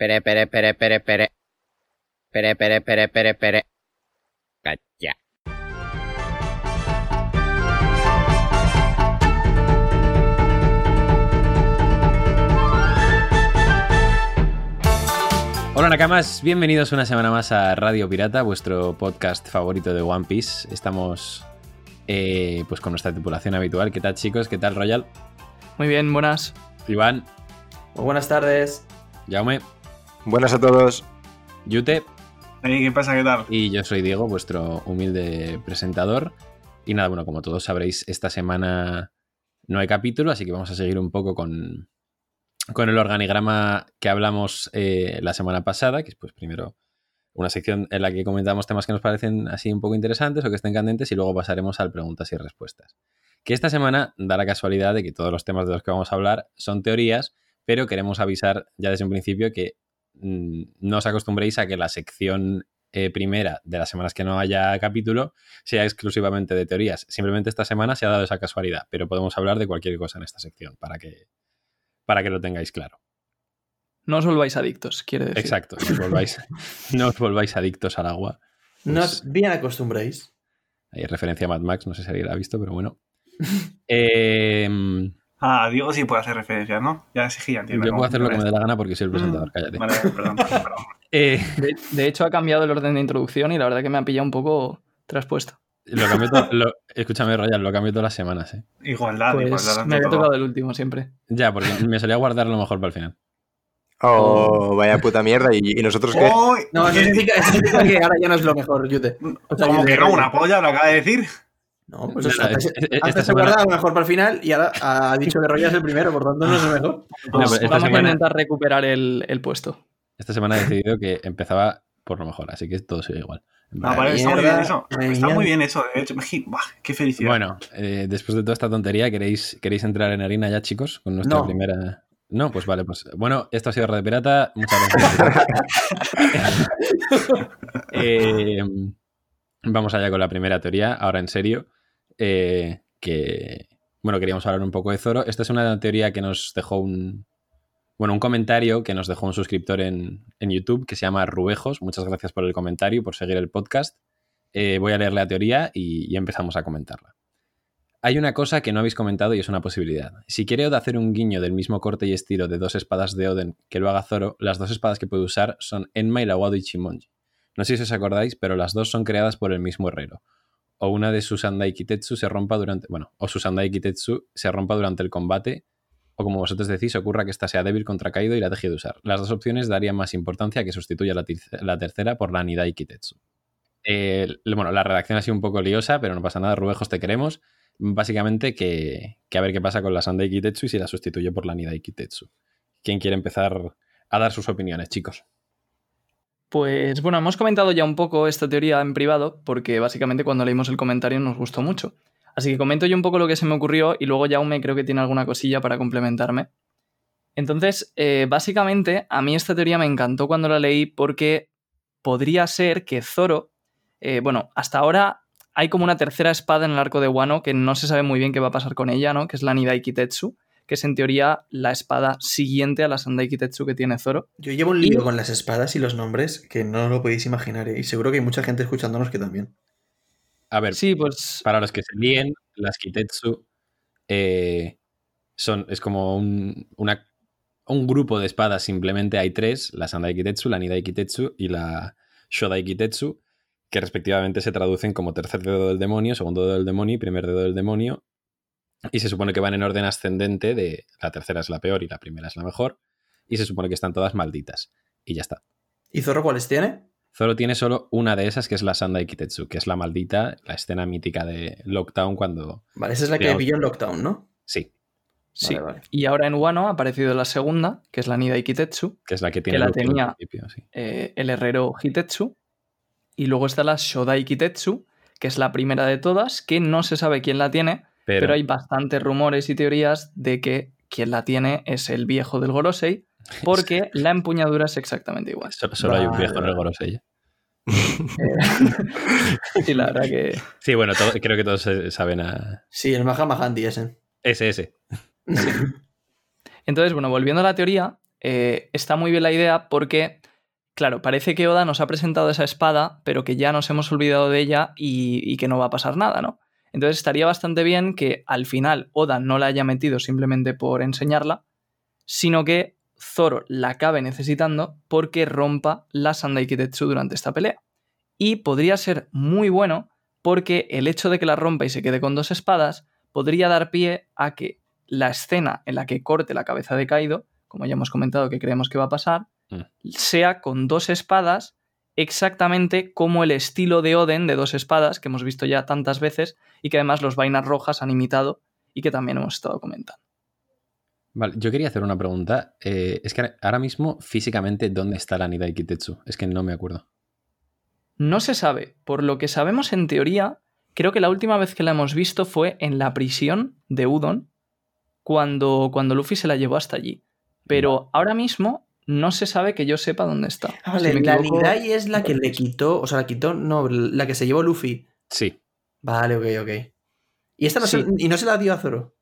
Pere, pere, pere, pere, pere. Pere, pere, pere, pere, pere. Cacha. Hola Nakamas, bienvenidos una semana más a Radio Pirata, vuestro podcast favorito de One Piece. Estamos eh, pues con nuestra tripulación habitual. ¿Qué tal chicos? ¿Qué tal Royal? Muy bien, buenas. Iván, Muy buenas tardes. Jaume, Buenas a todos. Yute ¿Qué pasa? ¿Qué tal? y yo soy Diego, vuestro humilde presentador. Y nada, bueno, como todos sabréis, esta semana no hay capítulo, así que vamos a seguir un poco con, con el organigrama que hablamos eh, la semana pasada, que es pues primero una sección en la que comentamos temas que nos parecen así un poco interesantes o que estén candentes y luego pasaremos al preguntas y respuestas. Que esta semana da la casualidad de que todos los temas de los que vamos a hablar son teorías, pero queremos avisar ya desde un principio que no os acostumbréis a que la sección eh, primera de las semanas que no haya capítulo sea exclusivamente de teorías. Simplemente esta semana se ha dado esa casualidad, pero podemos hablar de cualquier cosa en esta sección para que, para que lo tengáis claro. No os volváis adictos, quiere decir. Exacto, no os volváis, no os volváis adictos al agua. No Pues- os bien acostumbréis. Hay referencia a Mad Max, no sé si alguien la ha visto, pero bueno. Eh, Ah, Diego sí puede hacer referencias, ¿no? Ya sí, ya entiendo. yo puedo hacer lo que me dé la gana porque soy el presentador, cállate. Vale, perdón, perdón. Eh, De, de hecho, ha cambiado el orden de introducción y la verdad que me ha pillado un poco traspuesto. lo cambio to- lo- escúchame, Royal, lo cambio todas las semanas. ¿eh? Igualdad, Pues igualdad me había tocado el último siempre. Ya, porque me solía guardar lo mejor para el final. Oh, vaya puta mierda. ¿Y, y nosotros qué? ¡Uy! No, eso significa, eso significa que ahora ya no es lo mejor, Yute. O sea, Como que no, una polla, lo acaba de decir. No, pues eso, no, antes, es- es- esta antes se semana- guardaba lo mejor para el final y ahora ha dicho que Roya es el primero, por tanto no es el mejor. No, Vamos a intentar recuperar el, el puesto. Esta semana he decidido que empezaba por lo mejor, así que todo sigue igual. No, vale, está muy bien eso. Está muy bien eso, de hecho. Buah, qué felicidad. Bueno, eh, después de toda esta tontería, ¿queréis, ¿queréis entrar en harina ya, chicos? Con nuestra No. primera. No, pues vale, pues bueno, esto ha sido Radio Pirata. Muchas gracias. Eh, vamos allá con la primera teoría, ahora en serio. Eh, que, bueno, queríamos hablar un poco de Zoro. Esta es una teoría que nos dejó un. Bueno, un comentario que nos dejó un suscriptor en, en YouTube que se llama Rubejos. Muchas gracias por el comentario y por seguir el podcast. Eh, voy a leer la teoría y, y empezamos a comentarla. Hay una cosa que no habéis comentado y es una posibilidad. Si quiere Oda hacer un guiño del mismo corte y estilo de dos espadas de Oden que lo haga Zoro, las dos espadas que puede usar son Enma y la Wado Ichimonji. No sé si os acordáis, pero las dos son creadas por el mismo herrero. O una de Susandai Kitetsu se rompa durante. Bueno, o Susandai Kitetsu se rompa durante el combate. O como vosotros decís, ocurra que ésta sea débil contra Kaido y la deje de usar. Las dos opciones darían más importancia a que sustituya la, tercera por la Nidai Kitetsu. Bueno, la redacción ha sido un poco liosa, pero no pasa nada, Rubejos, te queremos. Básicamente que, que a ver qué pasa con la Sandai Kitetsu y si la sustituye por la Nidai Kitetsu. ¿Quién quiere empezar a dar sus opiniones, chicos? Pues bueno, hemos comentado ya un poco esta teoría en privado, porque básicamente cuando leímos el comentario nos gustó mucho. Así que comento yo un poco lo que se me ocurrió y luego Jaume creo que tiene alguna cosilla para complementarme. Entonces, eh, básicamente, a mí esta teoría me encantó cuando la leí porque podría ser que Zoro, eh, bueno, hasta ahora hay como una tercera espada en el arco de Wano que no se sabe muy bien qué va a pasar con ella, ¿no? Que es la Nidai Kitetsu, que es en teoría la espada siguiente a la Sandai Kitetsu que tiene Zoro. Yo llevo un lío con las espadas y los nombres que no lo podéis imaginar ¿eh? y seguro que hay mucha gente escuchándonos que también. A ver, Sí, pues para los que se líen, las Kitetsu eh, son, es como un, una- un grupo de espadas, simplemente hay tres, la Sandai Kitetsu, la Nidai Kitetsu y la Shodai Kitetsu, que respectivamente se traducen como tercer dedo del demonio, segundo dedo del demonio y primer dedo del demonio, y se supone que van en orden ascendente de la tercera es la peor y la primera es la mejor, y se supone que están todas malditas, y ya está. ¿Y Zorro cuáles tiene? Zoro tiene solo una de esas, que es la Sandai Kitetsu, que es la maldita, la escena mítica de Lockdown cuando... Vale, esa es la que pilló en Lockdown, ¿no? Sí, sí. Vale, vale. Y ahora en Wano ha aparecido la segunda, que es la Nidai Kitetsu, que es la que tiene la Luffy al tenía. sí. eh, el herrero Hitetsu. Y luego está la Shodai Kitetsu, que es la primera de todas, que no se sabe quién la tiene, Pero, pero, hay bastantes rumores y teorías de que quien la tiene es el viejo del Gorosei, porque la empuñadura es exactamente igual. so- solo hay un viejo en el. Gorosei. Eh, sí, la verdad que... Sí, bueno, todo- creo que todos saben a... Sí, el Mahama Handy ese. Ese, ese. Entonces, bueno, volviendo a la teoría, eh, está muy bien la idea porque, claro, parece que Oda nos ha presentado esa espada, pero que ya nos hemos olvidado de ella y, y que no va a pasar nada, ¿no? Entonces estaría bastante bien que al final Oda no la haya metido simplemente por enseñarla, sino que Zoro la acabe necesitando porque rompa la Sandai Kitetsu durante esta pelea. Y podría ser muy bueno porque el hecho de que la rompa y se quede con dos espadas podría dar pie a que la escena en la que corte la cabeza de Kaido, como ya hemos comentado que creemos que va a pasar, Mm. sea con dos espadas exactamente como el estilo de Oden de dos espadas que hemos visto ya tantas veces y que además los vainas rojas han imitado y que también hemos estado comentando. Vale, yo quería hacer una pregunta. Eh, es que ahora- mismo, físicamente, ¿dónde está la Nidai Kitetsu? Es que no me acuerdo. No se sabe. Por lo que sabemos en teoría, creo que la última vez que la hemos visto fue en la prisión de Udon, cuando, cuando Luffy se la llevó hasta allí. Pero ahora mismo no se sabe que yo sepa dónde está. Ah, vale, Si la Nidai es la que le quitó, o sea, la quitó, no, la que se llevó Luffy. Sí. Vale, ok, ok. ¿Y esta no, Sí. se, y no se la dio a Zoro?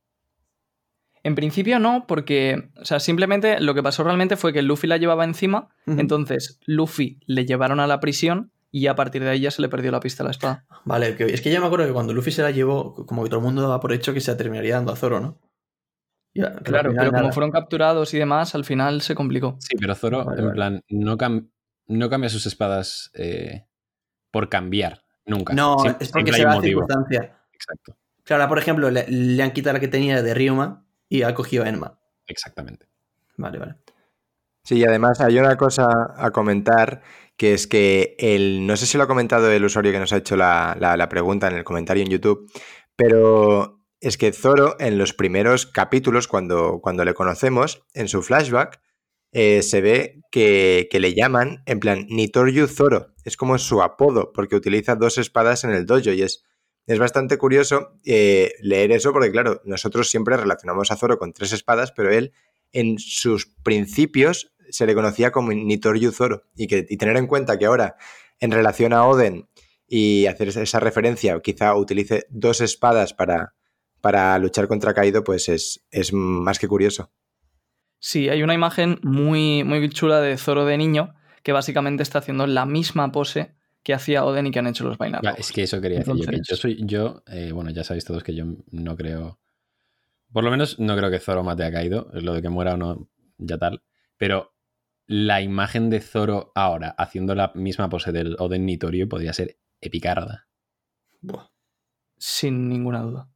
En principio no, porque, o sea, simplemente lo que pasó realmente fue que Luffy la llevaba encima, entonces Luffy le llevaron a la prisión y a partir de ahí ya se le perdió la pista a la espada. Vale, ok. Es que yo me acuerdo que cuando Luffy se la llevó, como que todo el mundo daba por hecho que se la terminaría dando a Zoro, ¿no? Claro, pero como fueron capturados y demás, al final se complicó. Sí, pero Zoro, Vale, en vale. plan, no, cam- no cambia sus espadas eh, por cambiar. Nunca. No, es porque se hay da un la motivo. circunstancia. Exacto. Claro, ahora, por ejemplo, le, le han quitado la que tenía de Ryuma y ha cogido a Enma. Exactamente. Vale, vale. Sí, y además hay una cosa a comentar que es que el, no sé si lo ha comentado el usuario que nos ha hecho la, la- la pregunta en el comentario en YouTube, pero es que Zoro en los primeros capítulos, cuando, cuando le conocemos, en su flashback, eh, se ve que, que le llaman en plan Nitoryu Zoro, es como su apodo, porque utiliza dos espadas en el dojo y es, es bastante curioso eh, leer eso porque claro, nosotros siempre relacionamos a Zoro con tres espadas, pero él en sus principios se le conocía como Nitoryu Zoro. Y, que, y tener en cuenta que ahora, en relación a Oden y hacer esa- referencia, quizá utilice dos espadas para, para luchar contra Kaido, pues es, es más que curioso. Sí, hay una imagen muy, muy chula de Zoro de niño que básicamente está haciendo la misma pose que hacía Oden y que han hecho los Rojos. es que eso quería decir yo. Entonces- yo soy, yo, eh, bueno, ya sabéis todos que yo no creo. Por lo menos no creo que Zoro mate a Kaido. Lo de que muera o no, ya tal. Pero la imagen de Zoro ahora haciendo la misma pose del Oden Nitoryu podría ser epicarda. Buah. Sin ninguna duda.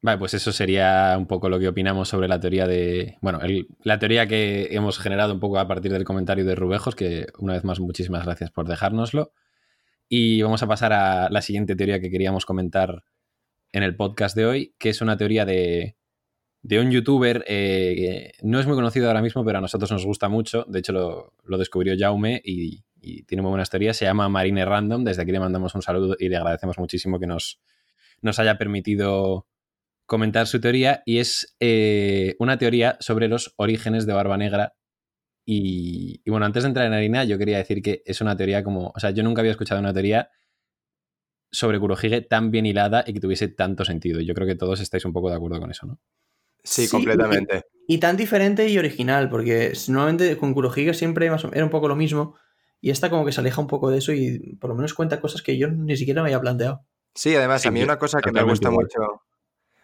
Vale, pues eso sería un poco lo que opinamos sobre la teoría de. Bueno, la teoría que hemos generado un poco a partir del comentario de Rubejos, que una vez más, muchísimas gracias por dejárnoslo. Y vamos a pasar a la siguiente teoría que queríamos comentar en el podcast de hoy, que es una teoría de, de un youtuber eh, que no es muy conocido ahora mismo, pero a nosotros nos gusta mucho. De hecho, lo, lo descubrió Jaume y, y tiene muy buenas teorías. Se llama Marine Random. Desde aquí le mandamos un saludo y le agradecemos muchísimo que nos, nos haya permitido comentar su teoría. Y es eh, una teoría sobre los orígenes de Barba Negra. Y, y bueno, antes de entrar en harina, yo quería decir que es una teoría como. O sea, yo nunca había escuchado una teoría sobre Kurohige tan bien hilada y que tuviese tanto sentido. Yo creo que todos estáis un poco de acuerdo con eso, ¿no? Sí, Sí, completamente. Y tan diferente y original, porque normalmente con Kurohige siempre más o- era un poco lo mismo. Y esta como que se aleja un poco de eso y por lo menos cuenta cosas que yo ni siquiera me había planteado. Sí, además, Sí, a mí una cosa que me gusta igual. mucho.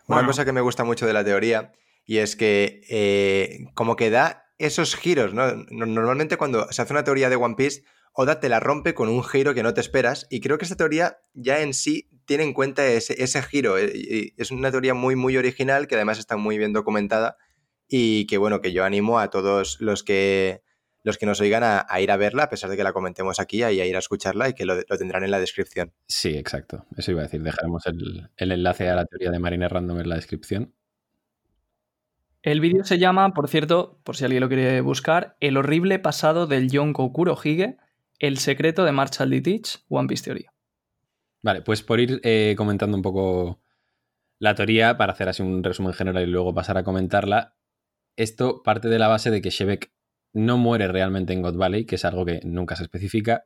Una Bueno. cosa que me gusta mucho de la teoría y es que eh, como que da esos giros, ¿no? No- Normalmente cuando se hace una teoría de One Piece, Oda te la rompe con un giro que no te esperas y creo que esta teoría ya en sí tiene en cuenta ese, ese giro. eh, Es una teoría muy, muy original que además está muy bien documentada y que bueno, que yo animo a todos los que los que nos oigan a, a ir a verla, a pesar de que la comentemos aquí, y a ir a escucharla y que lo, lo tendrán en la descripción. Sí, exacto. Eso iba a decir. Dejaremos el, el enlace a la teoría de Marine Random en la descripción. El vídeo se llama, por cierto, por si alguien lo quiere buscar, El horrible pasado del Yonko Kurohige, el secreto de Marshall D. Teach, One Piece Teoría. Vale, pues por ir eh, comentando un poco la teoría, para hacer así un resumen general y luego pasar a comentarla, esto parte de la base de que Shebek no muere realmente en God Valley, que es algo que nunca se especifica,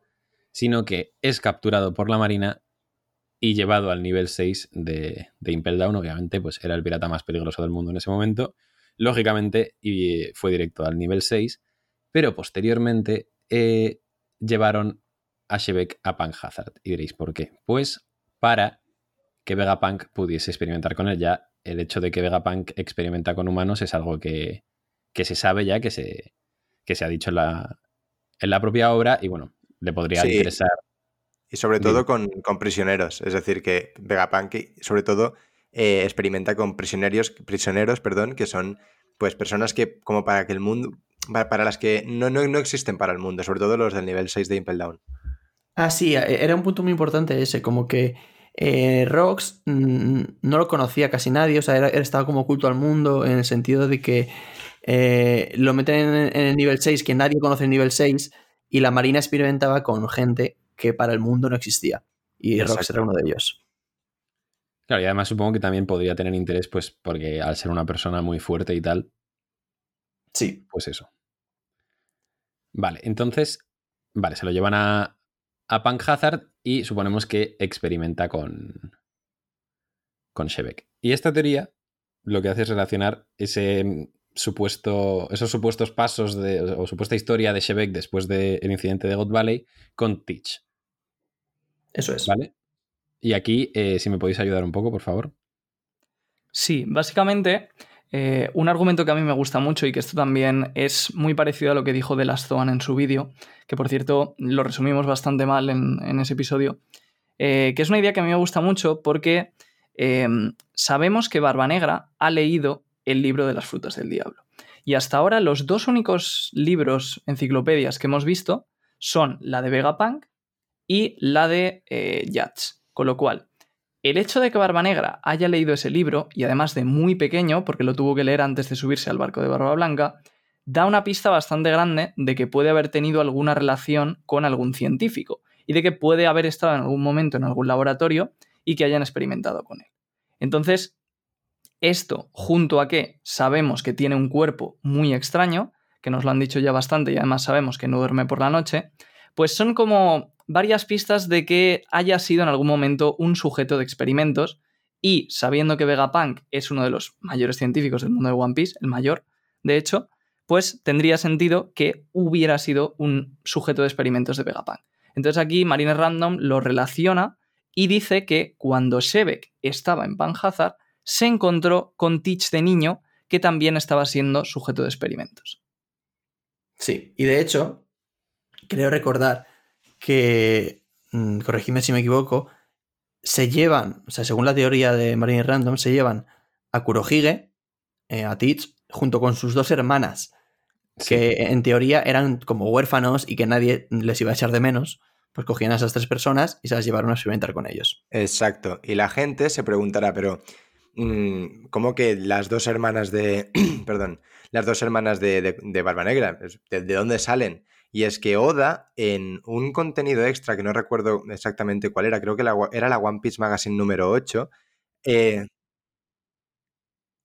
sino que es capturado por la Marina y llevado al nivel 6 de, de Impel Down. Obviamente, pues era el pirata más peligroso del mundo en ese momento. lógicamente, y fue directo al nivel 6, pero posteriormente eh, llevaron a Shebek a Punk Hazard. Y diréis, ¿por qué? Pues para que Vegapunk pudiese experimentar con él ya. El hecho de que Vegapunk experimenta con humanos es algo que se sabe ya, que se, que se ha dicho en la, en la propia obra y bueno, le podría Sí. interesar. Y sobre todo con, con prisioneros. Es decir, que Vegapunk, sobre todo, eh, experimenta con prisioneros, prisioneros perdón, que son pues personas que, como para que el mundo. Para, para las que no, no, no existen para el mundo, sobre todo los del nivel 6 de Impel Down. Ah, sí, e- era un punto muy importante ese, como que eh, Rox mm, no lo conocía casi nadie, o sea, era, era- estaba como oculto al mundo en el sentido de que eh, lo meten en, en el nivel 6, que nadie conoce el nivel 6, y la Marina experimentaba con gente que para el mundo no existía. Y Rox Exacto. era uno de ellos. Claro, y además supongo que también podría tener interés, pues, porque al ser una persona muy fuerte y tal, Sí. pues eso. Vale, entonces, vale, se lo llevan a, a Punk Hazard y suponemos que experimenta con, con Shebek. Y esta teoría lo que hace es relacionar ese supuesto, esos supuestos pasos de, o supuesta historia de Shebek después del incidente de God Valley con Teach, Eso es. ¿vale? Y aquí, eh, si me podéis ayudar un poco, por favor. Sí, básicamente, eh, un argumento que a mí me gusta mucho y que esto también es muy parecido a lo que dijo de Last Zoan en su vídeo, que por cierto lo resumimos bastante mal en, en ese episodio, eh, que es una idea que a mí me gusta mucho porque sabemos que Barba Negra ha leído el libro de las frutas del diablo. Y hasta ahora los dos únicos libros, enciclopedias que hemos visto son la de Vegapunk y la de eh, Yats. Con lo cual, el hecho de que Barba Negra haya leído ese libro, y además de muy pequeño, porque lo tuvo que leer antes de subirse al barco de Barba Blanca, da una pista bastante grande de que puede haber tenido alguna relación con algún científico y de que puede haber estado en algún momento en algún laboratorio y que hayan experimentado con él. Entonces, esto, junto a que sabemos que tiene un cuerpo muy extraño, que nos lo han dicho ya bastante y además sabemos que no duerme por la noche, pues son como varias pistas de que haya sido en algún momento un sujeto de experimentos y sabiendo que Vegapunk es uno de los mayores científicos del mundo de One Piece, el mayor, de hecho, pues tendría sentido que hubiera sido un sujeto de experimentos de Vegapunk. Entonces aquí Marine Random lo relaciona y dice que cuando Shebek estaba en Panhazard se encontró con Teach de niño que también estaba siendo sujeto de experimentos. Sí, y de hecho, creo recordar que, mm, corregidme si me equivoco, se llevan, o sea, según la teoría de Marine Random, se llevan a Kurohige, eh, a Teach, junto con sus dos hermanas, Sí. que en teoría eran como huérfanos y que nadie les iba a echar de menos, pues cogían a esas tres personas y se las llevaron a experimentar con ellos. Exacto. Y la gente se preguntará, pero mm, ¿cómo que las dos hermanas de. Perdón, las dos hermanas de, de- de Barba Negra? ¿De, de dónde salen? Y es que Oda, en un contenido extra que no recuerdo exactamente cuál era, creo que la era la One Piece Magazine número 8. eh,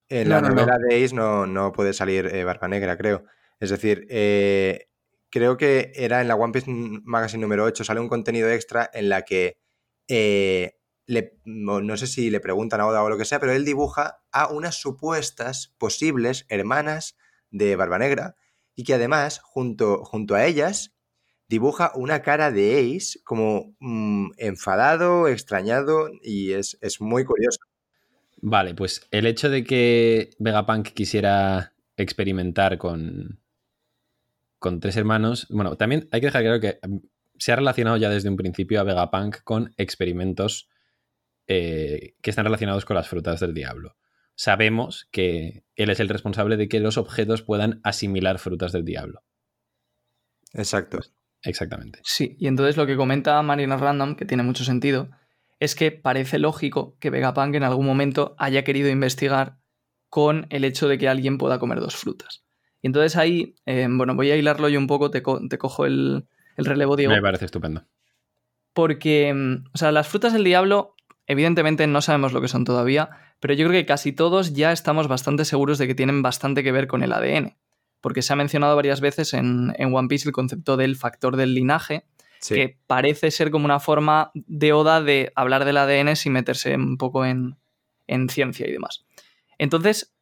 en la no. novela de Ace no, no puede salir eh, Barba Negra, creo. Es decir, eh, creo que era en la One Piece Magazine número 8, sale un contenido extra en la que eh, le- no, sé si le preguntan a Oda o lo que sea, pero él dibuja a unas supuestas posibles hermanas de Barba Negra y que además, junto, junto a ellas, dibuja una cara de Ace como mm, enfadado, extrañado y es, es muy curioso. Vale, pues el hecho de que Vegapunk quisiera experimentar con, con tres hermanos, bueno, también hay que dejar claro que mm, se ha relacionado ya desde un principio a Vegapunk con experimentos eh, que están relacionados con las frutas del diablo. Sabemos que él es el responsable de que los objetos puedan asimilar frutas del diablo. Exacto. Exactamente. Sí, y entonces lo que comenta Marina Random, que tiene mucho sentido, es que parece lógico que Vegapunk en algún momento haya querido investigar con el hecho de que alguien pueda comer dos frutas. Y entonces ahí, eh, bueno, voy a hilarlo yo un poco, te, co- te cojo el, el relevo, Diego. Me parece estupendo. Porque, mm, o sea, las frutas del diablo, evidentemente no sabemos lo que son todavía, pero yo creo que casi todos ya estamos bastante seguros de que tienen bastante que ver con el ADN. Porque se ha mencionado varias veces en, en One Piece el concepto del factor del linaje, Sí. que parece ser como una forma de Oda de hablar del ADN sin meterse un poco en, en ciencia y demás. Entonces,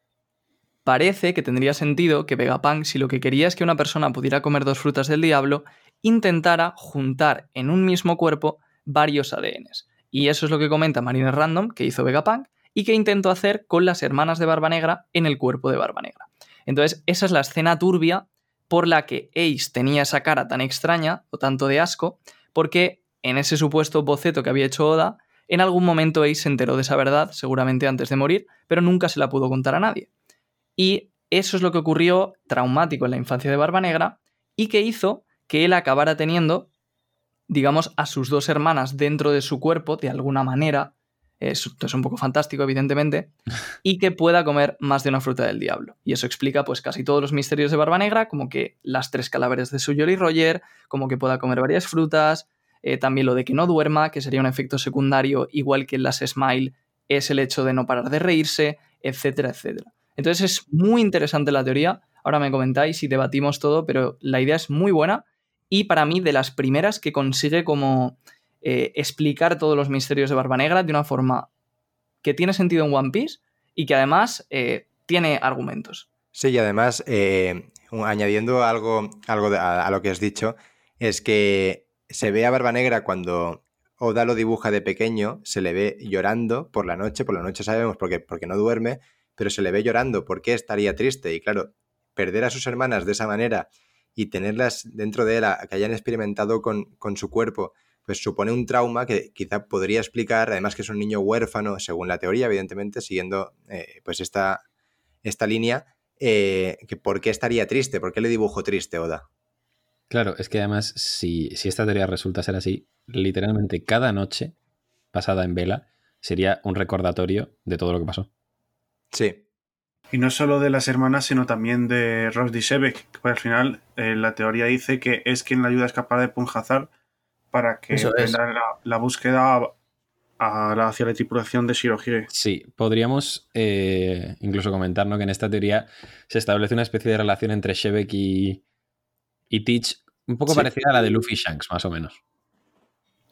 parece que tendría sentido que Vegapunk, si lo que quería es que una persona pudiera comer dos frutas del diablo, intentara juntar en un mismo cuerpo varios ADNs. Y eso es lo que comenta Marine Random, que hizo Vegapunk, y que intentó hacer con las hermanas de Barba Negra en el cuerpo de Barba Negra. Entonces, esa es la escena turbia por la que Ace tenía esa cara tan extraña o tanto de asco, porque en ese supuesto boceto que había hecho Oda, en algún momento Ace se enteró de esa verdad, seguramente antes de morir, pero nunca se la pudo contar a nadie. Y eso es lo que ocurrió traumático en la infancia de Barba Negra y que hizo que él acabara teniendo, digamos, a sus dos hermanas dentro de su cuerpo, de alguna manera, esto es un poco fantástico, evidentemente, y que pueda comer más de una fruta del diablo. Y eso explica pues casi todos los misterios de Barba Negra, como que las tres cadáveres de su Jolly Roger, como que pueda comer varias frutas, eh, también lo de que no duerma, que sería un efecto secundario, igual que en las Smile, es el hecho de no parar de reírse, etcétera, etcétera. Entonces es muy interesante la teoría. Ahora me comentáis y debatimos todo, pero la idea es muy buena y para mí de las primeras que consigue como eh, explicar todos los misterios de Barba Negra de una forma que tiene sentido en One Piece y que además eh, tiene argumentos. Sí, y además, eh, añadiendo algo, algo a, lo que has dicho, es que se ve a Barba Negra cuando Oda lo dibuja de pequeño, se le ve llorando por la noche, por la noche sabemos porque, porque no duerme, pero se le ve llorando. ¿Por qué estaría triste? Y claro, perder a sus hermanas de esa manera y tenerlas dentro de él, que hayan experimentado con, con su cuerpo, pues supone un trauma que quizá podría explicar, además que es un niño huérfano, según la teoría, evidentemente, siguiendo eh, pues esta, esta línea, eh, que por qué estaría triste, por qué le dibujo triste Oda. Claro, es que además, si, si esta teoría resulta ser así, literalmente cada noche pasada en vela sería un recordatorio de todo lo que pasó. Sí. Y no solo de las hermanas, sino también de Ross Shebek, que al final eh, la teoría dice que es quien la ayuda a escapar de Punjazar para que la, búsqueda hacia la tripulación de Shirohige. Sí, podríamos eh, incluso comentar que en esta teoría se establece una especie de relación entre Shebek y, y Teach, un poco parecida a la de Luffy Shanks, más o menos.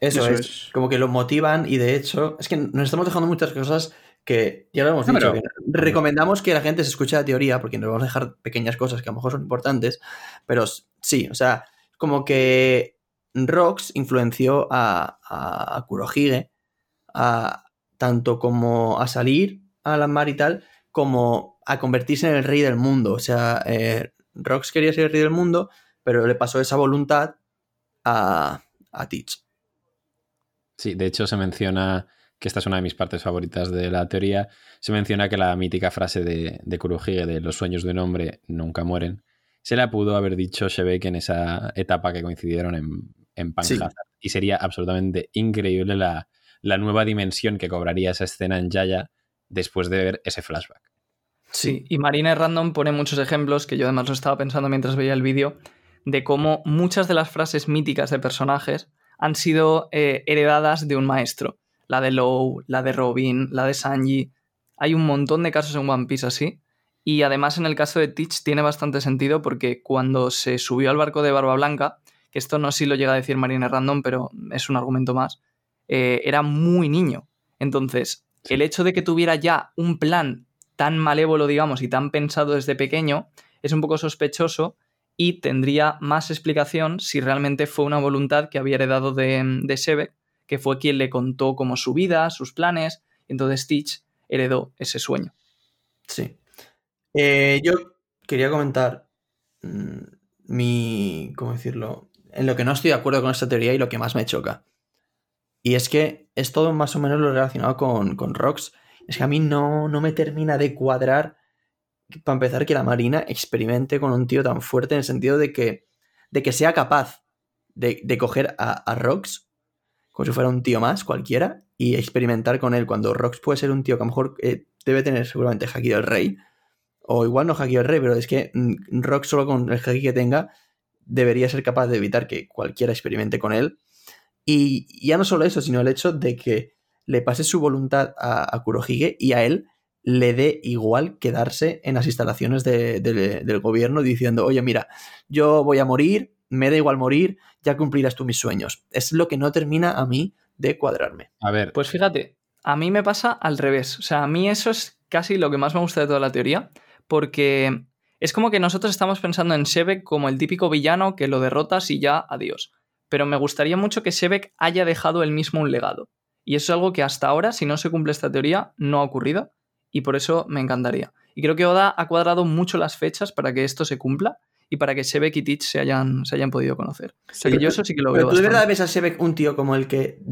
Eso, es. como que lo motivan y de hecho, es que nos estamos dejando muchas cosas que ya lo hemos dicho. recomendamos que la gente se escuche la teoría porque nos vamos a dejar pequeñas cosas que a lo mejor son importantes, pero sí, o sea, como que Rox influenció a, a, Kurohige a, tanto como a salir a la mar y tal, como a convertirse en el rey del mundo. O sea, eh, Rox quería ser el rey del mundo, pero le pasó esa voluntad a, a Teach. Sí, de hecho se menciona, que esta es una de mis partes favoritas de la teoría, se menciona que la mítica frase de, de Kurohige de los sueños de un hombre nunca mueren, se la pudo haber dicho Shebek en esa etapa que coincidieron en, en Y sería absolutamente increíble la, nueva dimensión que cobraría esa escena en Yaya después de ver ese flashback. Sí, y Marina Random pone muchos ejemplos, que yo además lo estaba pensando mientras veía el vídeo, de cómo muchas de las frases míticas de personajes han sido eh, heredadas de un maestro. La de Low, la de Robin, la de Sanji. Hay un montón de casos en One Piece así. Y además en el caso de Teach tiene bastante sentido porque cuando se subió al barco de Barba Blanca, que esto no sí lo llega a decir Marina Random, pero es un argumento más, eh, era muy niño. Entonces, el hecho de que tuviera ya un plan tan malévolo, digamos, y tan pensado desde pequeño, es un poco sospechoso y tendría más explicación si realmente fue una voluntad que había heredado de, de que fue quien le contó como su vida, sus planes, entonces Stitch heredó ese sueño. Sí. Eh, yo quería comentar mm, mi, ¿cómo decirlo? en lo que no estoy de acuerdo con esta teoría y lo que más me choca. Y es que es todo más o menos lo relacionado con, con Rox. Es que a mí no, no me termina de cuadrar, para empezar, que la Marina experimente con un tío tan fuerte en el sentido de que, de que sea capaz de, coger a, Rox como si fuera un tío más, cualquiera, y experimentar con él, cuando Rox puede ser un tío que a lo mejor eh, debe tener seguramente Haki del Rey, o igual no Haki del Rey, pero es que mm, Rox solo con el Haki que tenga debería ser capaz de evitar que cualquiera experimente con él. Y ya no solo eso, sino el hecho de que le pase su voluntad a Kurohige y a él le dé igual quedarse en las instalaciones del gobierno diciendo, oye, mira, yo voy a morir, me da igual morir, ya cumplirás tú mis sueños. Es lo que no termina a mí de cuadrarme. A ver. Pues fíjate, a mí me pasa al revés. O sea, a mí eso es casi lo que más me gusta de toda la teoría, porque es como que nosotros estamos pensando en Shebek como el típico villano que lo derrotas y ya adiós. Pero me gustaría mucho que Shebek haya dejado él mismo un legado. Y eso es algo que hasta ahora, si no se cumple esta teoría, no ha ocurrido. Y por eso me encantaría. Y creo que Oda ha cuadrado mucho las fechas para que esto se cumpla y para que Shebek y Teach se hayan, se hayan podido conocer. o sea que yo eso sí que lo veo. ¿Tú de verdad ves a Shebek un tío como el que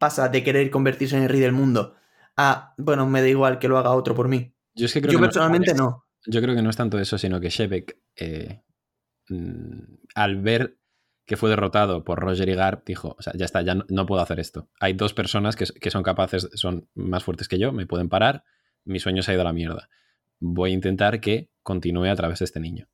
pasa de querer convertirse en el rey del mundo a, bueno, me da igual que lo haga otro por mí? Yo, es que creo yo que personalmente no, Yo creo que no es tanto eso, sino que Shebek, eh, mm, al ver que fue derrotado por Roger y Garp, dijo, o sea, ya está, ya no, puedo hacer esto. Hay dos personas que, que, son capaces, son más fuertes que yo, me pueden parar, mi sueño se ha ido a la mierda. Voy a intentar que continúe a través de este niño.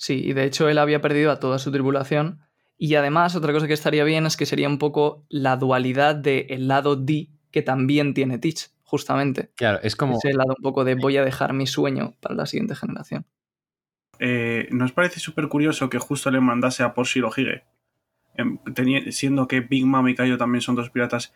Sí, y de hecho él había perdido a toda su tripulación. Y además, otra cosa que estaría bien es que sería un poco la dualidad del lado D que también tiene Teach, justamente. Claro, es como. Ese lado un poco de voy a dejar mi sueño para la siguiente generación. Eh, ¿Nos parece súper curioso que justo le mandase a por Shirohige? Em, siendo que Big Mom y Kaio también son dos piratas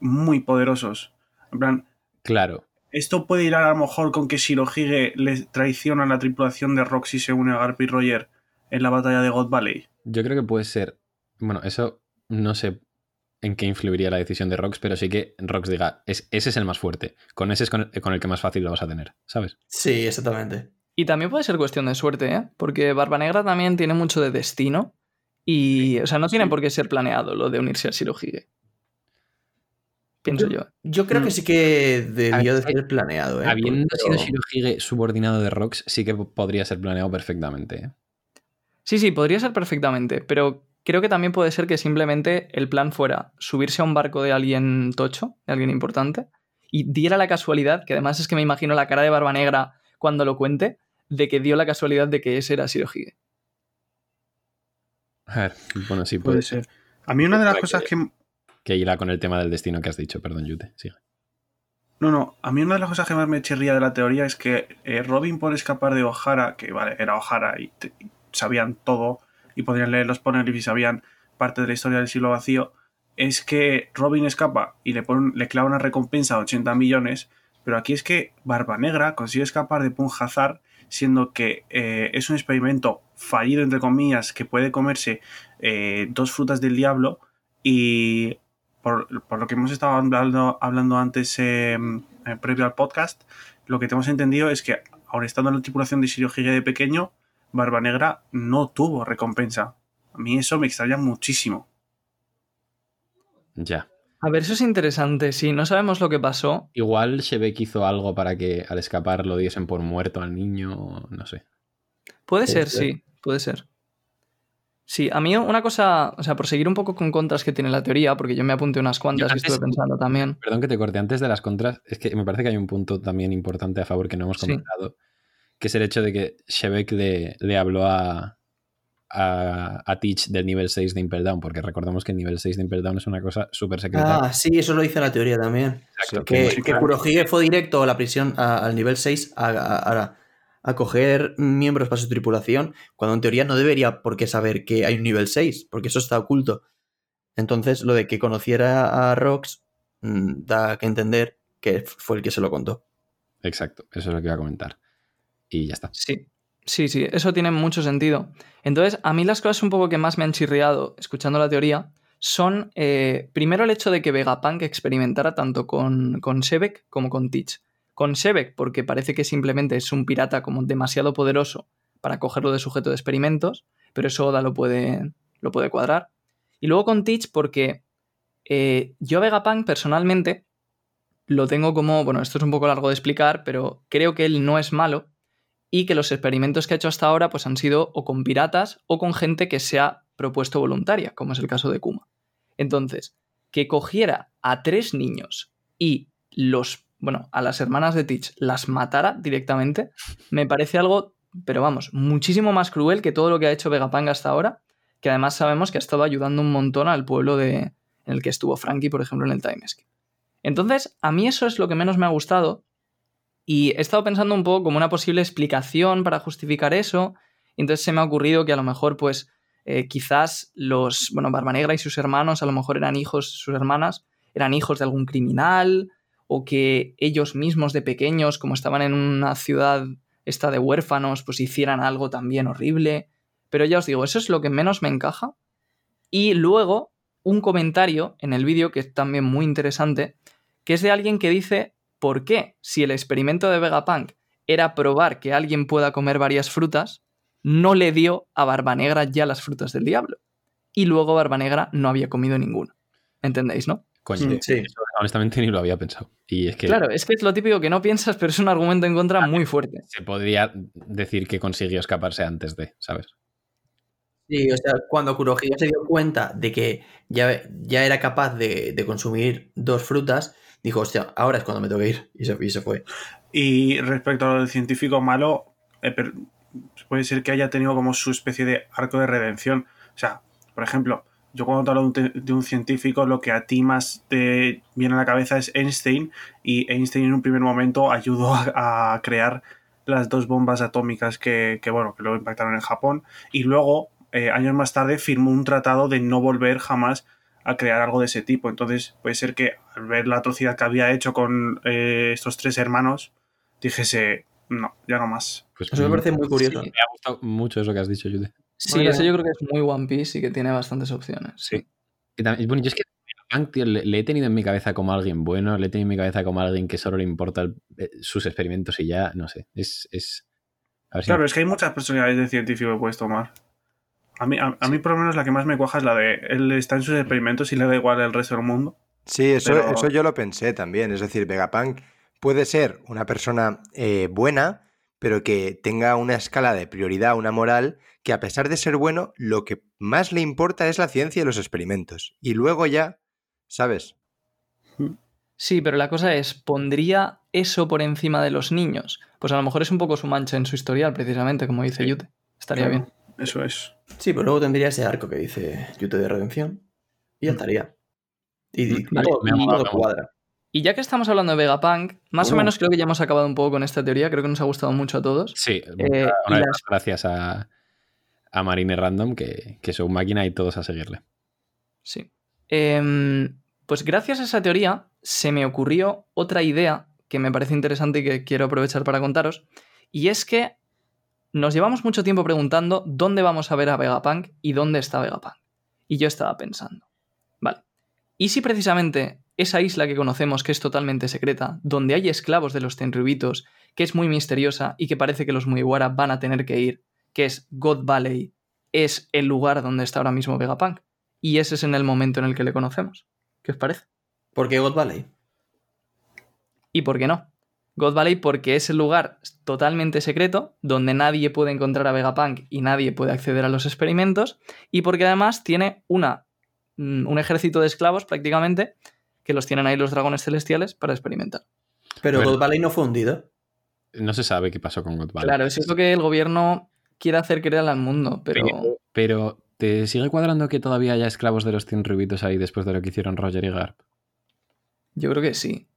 muy poderosos. En plan. Claro. Esto puede ir a lo mejor con que Shirohige le traiciona a la tripulación de Roxy se une a Garp y Roger en la batalla de God Valley. Yo creo que puede ser. Bueno, eso no sé en qué influiría la decisión de Rox, pero sí que Rox diga, es, ese es el más fuerte. Con ese es con el, con el, que más fácil lo vas a tener, ¿sabes? Sí, exactamente. Y también puede ser cuestión de suerte, ¿eh? Porque Barba Negra también tiene mucho de destino y, o sea, no tiene por qué ser planeado lo de unirse a Shirohige. Pienso yo. Yo, creo que mm. sí que debió de ser planeado. ¿eh? Habiendo sido Shirohige subordinado de Rox, sí que podría ser planeado perfectamente. ¿eh? Sí, sí, podría ser perfectamente, pero creo que también puede ser que simplemente el plan fuera subirse a un barco de alguien tocho, de alguien importante, y diera la casualidad, que además es que me imagino la cara de Barba Negra cuando lo cuente, de que dio la casualidad de que ese era Shirohige. A ver, bueno, sí puede, ser. A mí una de las cosas que, que, irá con el tema del destino que has dicho, perdón, Yute, sigue. No, no, a mí una de las cosas que más me chirría de la teoría es que eh, Robin por escapar de O'Hara, que vale, era O'Hara y, sabían todo y podrían leer los poneglyphs y sabían parte de la historia del siglo vacío, es que Robin escapa y le, le clava una recompensa de 80 millones, pero aquí es que Barba Negra consigue escapar de Punjazar siendo que eh, es un experimento fallido, entre comillas, que puede comerse eh, dos frutas del diablo y por, lo que hemos estado hablando, hablando antes eh, previo al podcast, lo que tenemos entendido es que, aun estando en la tripulación de Sirio de pequeño, Barba Negra no tuvo recompensa. A mí eso me extraña muchísimo. Ya. A ver, eso es interesante. Si no sabemos lo que pasó. Igual Shebek hizo algo para que al escapar lo diesen por muerto al niño, no sé. Puede ser, sí, puede ser. Sí, a mí una cosa, o sea, por seguir un poco con contras que tiene la teoría, porque yo me apunté unas cuantas y estuve pensando también. Perdón que te corte, antes de las contras, es que me parece que hay un punto también importante a favor que no hemos comentado, que es el hecho de que Shebek le, le habló a, a, Teach del nivel 6 de Impel Down, porque recordemos que el nivel 6 de Impel Down es una cosa súper secreta. Ah, sí, eso lo dice la teoría también. que, que fue directo a la prisión al nivel 6 a, a, coger miembros para su tripulación, cuando en teoría no debería por qué saber que hay un nivel 6, porque eso está oculto. Entonces, lo de que conociera a Rox mm, da que entender que fue el que se lo contó. Exacto, eso es lo que iba a comentar. Y ya está. Sí, Sí, sí, eso tiene mucho sentido. Entonces, a mí las cosas un poco que más me han chirriado, escuchando la teoría, son eh, primero el hecho de que Vegapunk experimentara tanto con, con Shebek como con Teach. Con Shebek, porque parece que simplemente es un pirata como demasiado poderoso para cogerlo de sujeto de experimentos, pero eso Oda lo puede, lo puede cuadrar. Y luego con Teach, porque eh, yo Vegapunk personalmente lo tengo como, bueno, esto es un poco largo de explicar, pero creo que él no es malo, y que los experimentos que ha hecho hasta ahora pues, han sido o con piratas o con gente que se ha propuesto voluntaria, como es el caso de Kuma. Entonces, que cogiera a tres niños y los, bueno, a las hermanas de Teach las matara directamente, me parece algo, pero vamos, muchísimo más cruel que todo lo que ha hecho Vegapanga hasta ahora, que además sabemos que ha estado ayudando un montón al pueblo de, en el que estuvo Frankie, por ejemplo, en el Time Skip. Entonces, a mí eso es lo que menos me ha gustado, y he estado pensando un poco como una posible explicación para justificar eso. Y entonces se me ha ocurrido que a lo mejor, pues, eh, quizás los, bueno, Barba Negra y sus hermanos a lo mejor eran hijos, sus hermanas, eran hijos de algún criminal, o que ellos mismos de pequeños, como estaban en una ciudad esta de huérfanos, pues hicieran algo también horrible. Pero ya os digo, eso es lo que menos me encaja. Y luego, un comentario en el vídeo que es también muy interesante, que es de alguien que dice, ¿por qué si el experimento de Vegapunk era probar que alguien pueda comer varias frutas, no le dio a Barba Negra ya las frutas del diablo? Y luego Barba Negra no había comido ninguna. ¿Entendéis, no? Coño, sí. Honestamente ni lo había pensado. Y es que, claro, es que es lo típico que no piensas, pero es un argumento en contra muy fuerte. Se podría decir que consiguió escaparse antes de, ¿sabes? Sí, o sea, cuando Kurohige se dio cuenta de que ya, ya era capaz de, consumir dos frutas, dijo, hostia, ahora es cuando me tengo que ir. Y se, fue. Y respecto a lo del científico malo, eh, puede ser que haya tenido como su especie de arco de redención. O sea, por ejemplo, yo cuando te hablo de un, científico, lo que a ti más te viene a la cabeza es Einstein, y Einstein en un primer momento ayudó a, crear las dos bombas atómicas que, bueno, que luego impactaron en Japón, y luego, eh, años más tarde, firmó un tratado de no volver jamás a crear algo de ese tipo. Entonces, puede ser que al ver la atrocidad que había hecho con eh, estos tres hermanos, dijese, no, ya no más. Pues eso me parece muy curioso. me ha gustado mucho eso que has dicho, Jude. Sí, eso yo creo que es muy One Piece y que tiene bastantes opciones. Sí. Y también, bueno, yo es que le, he tenido en mi cabeza como alguien bueno, le he tenido en mi cabeza como alguien que solo le importa eh, sus experimentos y ya, no sé. Es. es claro, es que hay muchas personalidades de científico que puedes tomar. A mí, a, mí, por lo menos, la que más me cuaja es la de él está en sus experimentos y le da igual el resto del mundo. Sí, eso, eso yo lo pensé también. Es decir, Vegapunk puede ser una persona eh, buena, pero que tenga una escala de prioridad, una moral, que a pesar de ser bueno, lo que más le importa es la ciencia y los experimentos. Y luego ya, ¿sabes? Sí, pero la cosa es, ¿pondría eso por encima de los niños? Pues a lo mejor es un poco su mancha en su historial, precisamente, como dice Yute. Estaría bien. Eso es. Sí, pero luego tendría ese arco que dice Yute de redención. Y ya mm. estaría. Y, todo cuadra. Y ya que estamos hablando de Vegapunk, más o uh. menos creo que ya hemos acabado un poco con esta teoría. Creo que nos ha gustado mucho a todos. Sí, eh, gracias a, a Marine Random, que, que son máquina y todos a seguirle. Sí. Em, pues gracias a esa teoría se me ocurrió otra idea que me parece interesante y que quiero aprovechar para contaros. Y es que nos llevamos mucho tiempo preguntando dónde vamos a ver a Vegapunk y dónde está Vegapunk. Y yo estaba pensando, vale, ¿y si precisamente esa isla que conocemos que es totalmente secreta, donde hay esclavos de los Tenryubitos, que es muy misteriosa y que parece que los Mugiwara van a tener que ir, que es God Valley, es el lugar donde está ahora mismo Vegapunk. Y ese es en el momento en el que le conocemos. ¿Qué os parece? ¿Por qué God Valley? ¿Y por qué no? God Valley porque es el lugar totalmente secreto donde nadie puede encontrar a Vegapunk y nadie puede acceder a los experimentos y porque además tiene una, mm, un ejército de esclavos prácticamente que los tienen ahí los dragones celestiales para experimentar. Pero God Valley no fue hundido. No se sabe qué pasó con God Valley. Claro, eso es lo que el gobierno quiere hacer creer al mundo, pero... pero... ¿te sigue cuadrando que todavía haya esclavos de los 100 rubitos ahí después de lo que hicieron Roger y Garp? Yo creo que sí.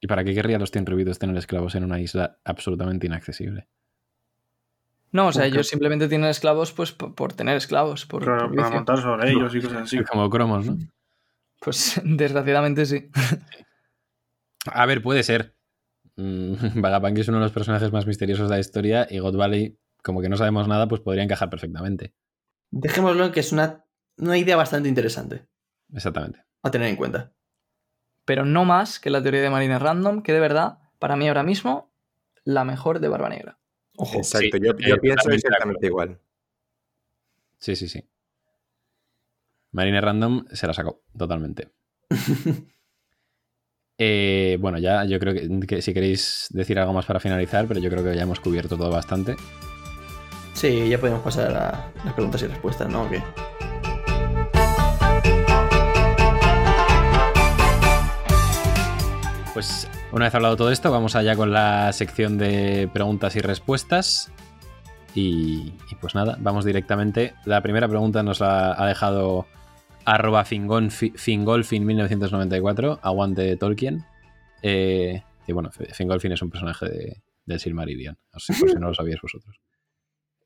¿Y para qué querrían los 100 rubitos tener esclavos en una isla absolutamente inaccesible? No, o sea, ellos simplemente tienen esclavos pues por, tener esclavos. Por, para montar sobre ellos y cosas así. Como cromos, ¿no? Pues desgraciadamente sí. A ver, puede ser. Mm, Vagapunk es uno de los personajes más misteriosos de la historia y God Valley, como que no sabemos nada, pues podría encajar perfectamente. Dejémoslo en que es una, una idea bastante interesante. Exactamente. A tener en cuenta. Pero no más que la teoría de Marina Random, que de verdad, para mí ahora mismo, la mejor de Barba Negra. Ojo. Exacto, yo, yo pienso exactamente igual. Sí, sí, sí. Marine Random se la sacó totalmente. Eh, bueno, ya yo creo que, si queréis decir algo más para finalizar, pero yo creo que ya hemos cubierto todo bastante. Sí, ya podemos pasar a las preguntas y respuestas, ¿no? Pues una vez hablado todo esto, vamos allá con la sección de preguntas y respuestas. Y, y, pues nada, vamos directamente. La primera pregunta nos la ha dejado arroba Fingolfin 1994, aguante Tolkien. Eh, y bueno, Fingolfin es un personaje de, del Silmarillion, por si no lo sabíais vosotros.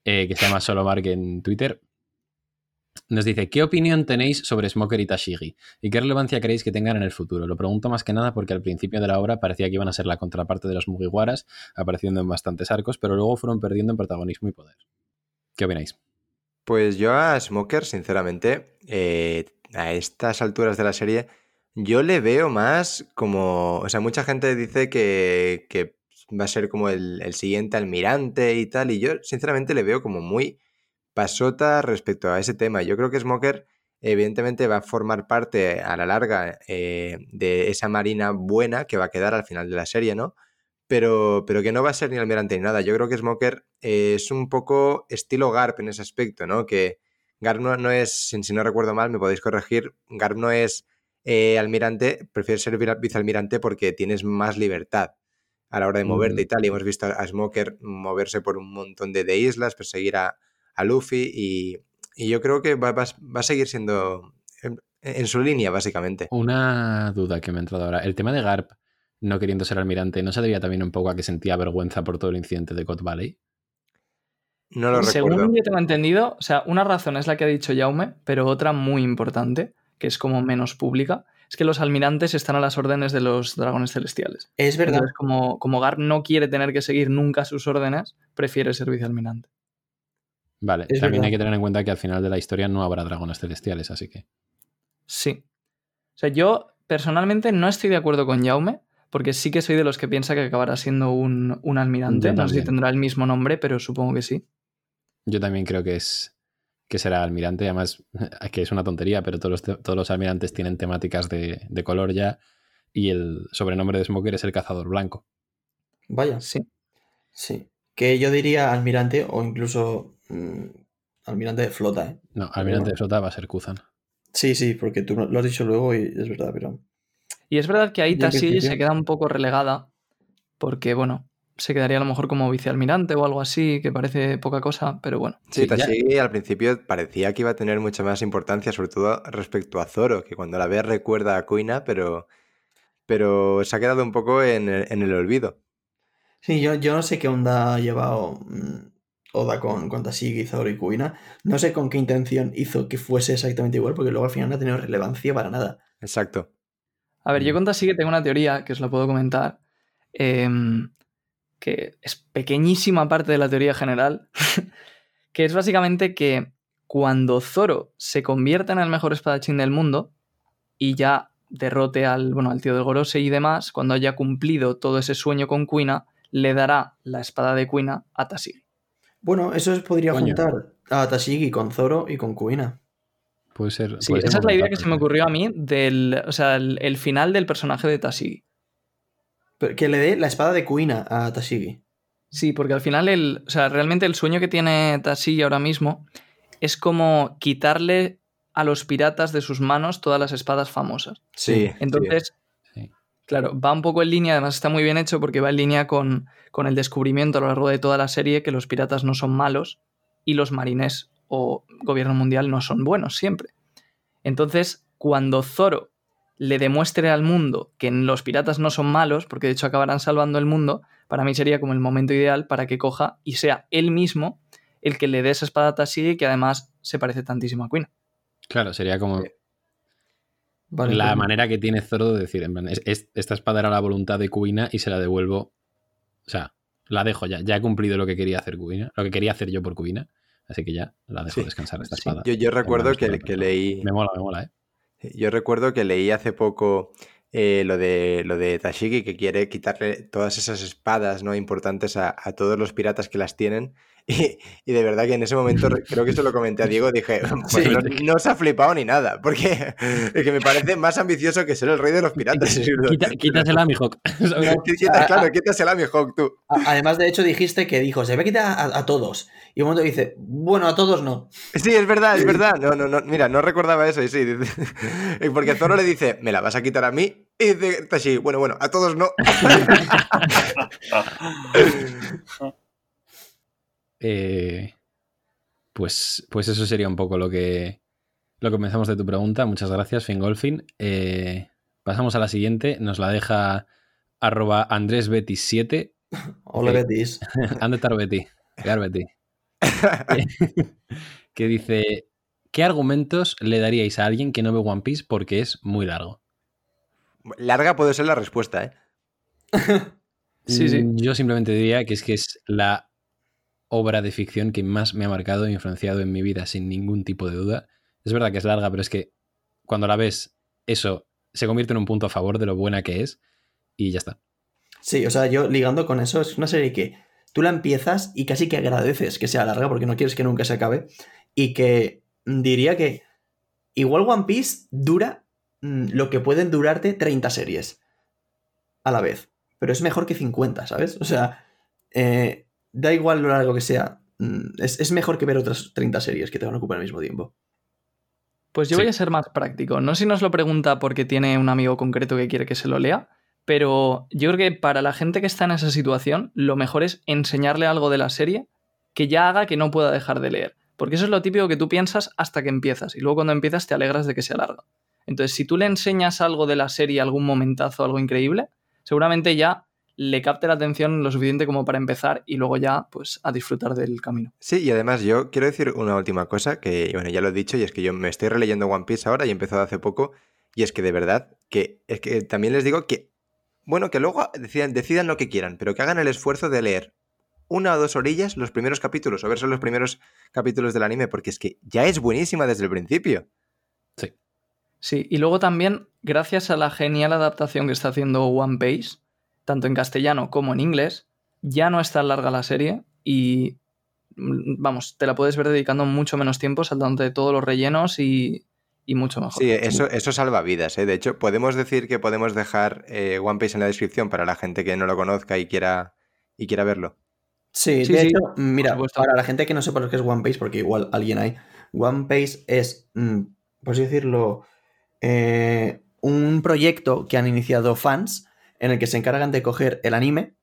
Eh, que se llama Solomark en Twitter. nos dice, ¿qué opinión tenéis sobre Smoker y Tashigi? ¿Y qué relevancia creéis que tengan en el futuro? Lo pregunto más que nada porque al principio de la obra parecía que iban a ser la contraparte de los Mugiwaras, apareciendo en bastantes arcos, pero luego fueron perdiendo en protagonismo y poder. ¿Qué opináis? Pues yo a Smoker, sinceramente, eh, a estas alturas de la serie, yo le veo más como... O sea, mucha gente dice que, va a ser como el, siguiente almirante y tal, y yo sinceramente le veo como muy pasota respecto a ese tema. Yo creo que Smoker evidentemente va a formar parte a la larga eh, de esa marina buena que va a quedar al final de la serie, ¿no? Pero, pero que no va a ser ni almirante ni nada. Yo creo que Smoker es un poco estilo Garp en ese aspecto, ¿no? Que Garp no, es, si no recuerdo mal, me podéis corregir, Garp no es eh, almirante, prefiere ser vicealmirante porque tienes más libertad a la hora de moverte y tal. Y hemos visto a Smoker moverse por un montón de, de islas, perseguir a, a Luffy y, yo creo que va, a seguir siendo en, su línea, básicamente. Una duda que me ha entrado ahora. El tema de Garp no queriendo ser almirante, ¿no se debía también un poco a que sentía vergüenza por todo el incidente de God Valley? No lo Según recuerdo. yo tengo entendido, o sea, una razón es la que ha dicho Jaume, pero otra muy importante, que es como menos pública, es que los almirantes están a las órdenes de los dragones celestiales. Es verdad. como, como Garp no quiere tener que seguir nunca sus órdenes, prefiere ser vicealmirante. Vale, también hay que tener en cuenta que al final de la historia no habrá dragones celestiales, así que. Sí. O sea, yo personalmente no estoy de acuerdo con Jaume, porque sí que soy de los que piensa que acabará siendo un, almirante. No sé si tendrá el mismo nombre, pero supongo que sí. Yo también creo que es que será almirante, además que es una tontería, pero todos los, todos los almirantes tienen temáticas de, de color ya y el sobrenombre de Smoker es el cazador blanco. Vaya. Sí. Sí. Que yo diría almirante o incluso Mm, almirante de flota, ¿eh? No, almirante de flota va a ser Kuzan. Sí, sí, porque tú lo has dicho luego y es verdad, pero. Y es verdad que ahí Tashigi se queda un poco relegada, porque, bueno, se quedaría a lo mejor como vicealmirante o algo así, que parece poca cosa, pero bueno. Sí, Tashigi al principio parecía que iba a tener mucha más importancia, sobre todo respecto a Zoro, que cuando la ves recuerda a Kuina, pero, pero se ha quedado un poco en el, olvido. Sí, yo, yo no sé qué onda ha llevado mm, Oda con, con Tashigi, Zoro y Kuina. No sé con qué intención hizo que fuese exactamente igual, porque luego al final no ha tenido relevancia para nada. Exacto. A ver, yo con Tashigi tengo una teoría que os la puedo comentar, em, que es pequeñísima parte de la teoría general, que es básicamente que cuando Zoro se convierta en el mejor espadachín del mundo y ya derrote al, bueno, al tío del Gorose y demás, cuando haya cumplido todo ese sueño con Kuina, le dará la espada de Kuina a Tashigi. Bueno, eso podría juntar a Tashigi con Zoro y con Kuina. Puede ser. Sí, esa es la idea que se me ocurrió a mí del. O sea, el, final del personaje de Tashigi. que le dé la espada de Kuina a Tashigi. Sí, porque al final el. O sea, realmente el sueño que tiene Tashigi ahora mismo es como quitarle a los piratas de sus manos todas las espadas famosas. Sí. Entonces, Claro, va un poco en línea, además está muy bien hecho porque va en línea con, el descubrimiento a lo largo de toda la serie que los piratas no son malos y los marines o gobierno mundial no son buenos siempre. Entonces, cuando Zoro le demuestre al mundo que los piratas no son malos, porque de hecho acabarán salvando el mundo, para mí sería como el momento ideal para que coja y sea él mismo el que le dé esa espada a Tashigi que además se parece tantísimo a Queen. Claro, sería como la manera que tiene Zoro de decir, en plan, esta espada era la voluntad de Kuina y se la devuelvo. O sea, la dejo ya. Ya he cumplido lo que quería hacer Kuina, lo que quería hacer yo por Kuina. Así que ya la dejo descansar esta espada. Yo, recuerdo que, que, leí. Me mola, me mola, ¿eh? Yo recuerdo que leí hace poco eh, lo, de, lo de Tashigi, que quiere quitarle todas esas espadas ¿no? importantes a, todos los piratas que las tienen. Y, de verdad que en ese momento, creo que se lo comenté a Diego, dije, pues no, se ha flipado ni nada, porque que me parece más ambicioso que ser el rey de los piratas. quítasela a mi Hawk. claro, quítasela a mi Hawk tú. Además, de hecho, dijiste que dijo, se que a, a, todos. Y un momento dice, bueno, a todos no. Sí, es verdad, es verdad. No, no, no, mira, no recordaba eso. Y sí, porque Zoro le dice, ¿me la vas a quitar a mí? Y dice bueno, bueno, a todos no. Eh, pues, pues eso sería un poco lo que, lo que comenzamos de tu pregunta. Muchas gracias, Fingolfin. Eh, pasamos a la siguiente. Nos la deja arroba andresbetis7. Hola, Betis. Ande Betty. que dice ¿qué argumentos le daríais a alguien que no ve One Piece porque es muy largo? Larga puede ser la respuesta, ¿eh? sí, sí. Mm, yo simplemente diría que es que es la obra de ficción que más me ha marcado e influenciado en mi vida, sin ningún tipo de duda. Es verdad que es larga, pero es que cuando la ves, eso se convierte en un punto a favor de lo buena que es y ya está. Sí, o sea, yo ligando con eso, es una serie que tú la empiezas y casi que agradeces que sea larga porque no quieres que nunca se acabe y que diría que igual One Piece dura mm, lo que pueden durarte 30 series a la vez, pero es mejor que 50, ¿sabes? O sea, eh, da igual lo largo que sea, mm, es, mejor que ver otras 30 series que te van a ocupar al mismo tiempo. Pues yo voy a ser más práctico. No sé si nos lo pregunta porque tiene un amigo concreto que quiere que se lo lea, pero yo creo que para la gente que está en esa situación, lo mejor es enseñarle algo de la serie que ya haga que no pueda dejar de leer. Porque eso es lo típico que tú piensas hasta que empiezas. Y luego cuando empiezas te alegras de que sea larga. Entonces, si tú le enseñas algo de la serie, algún momentazo, algo increíble, seguramente ya le capte la atención lo suficiente como para empezar y luego ya, pues, a disfrutar del camino. Sí, y además yo quiero decir una última cosa que, bueno, ya lo he dicho, y es que yo me estoy releyendo One Piece ahora y he empezado hace poco, y es que de verdad, que es que también les digo que bueno, que luego decidan, decidan lo que quieran, pero que hagan el esfuerzo de leer una o dos orillas los primeros capítulos, o verse los primeros capítulos del anime, porque es que ya es buenísima desde el principio. Sí. Sí, y luego también, gracias a la genial adaptación que está haciendo One Piece, tanto en castellano como en inglés, ya no es tan larga la serie y, vamos, te la puedes ver dedicando mucho menos tiempo, saltando de todos los rellenos y, y mucho mejor. Sí, eso, eso salva vidas. ¿eh? De hecho, podemos decir que podemos dejar eh, One Piece en la descripción para la gente que no lo conozca y quiera, y quiera verlo. Sí, de hecho, mira, para la gente que no sepa lo que es One Piece, porque igual alguien hay, One Piece es, mm, por así decirlo, eh, un proyecto que han iniciado fans en el que se encargan de coger el anime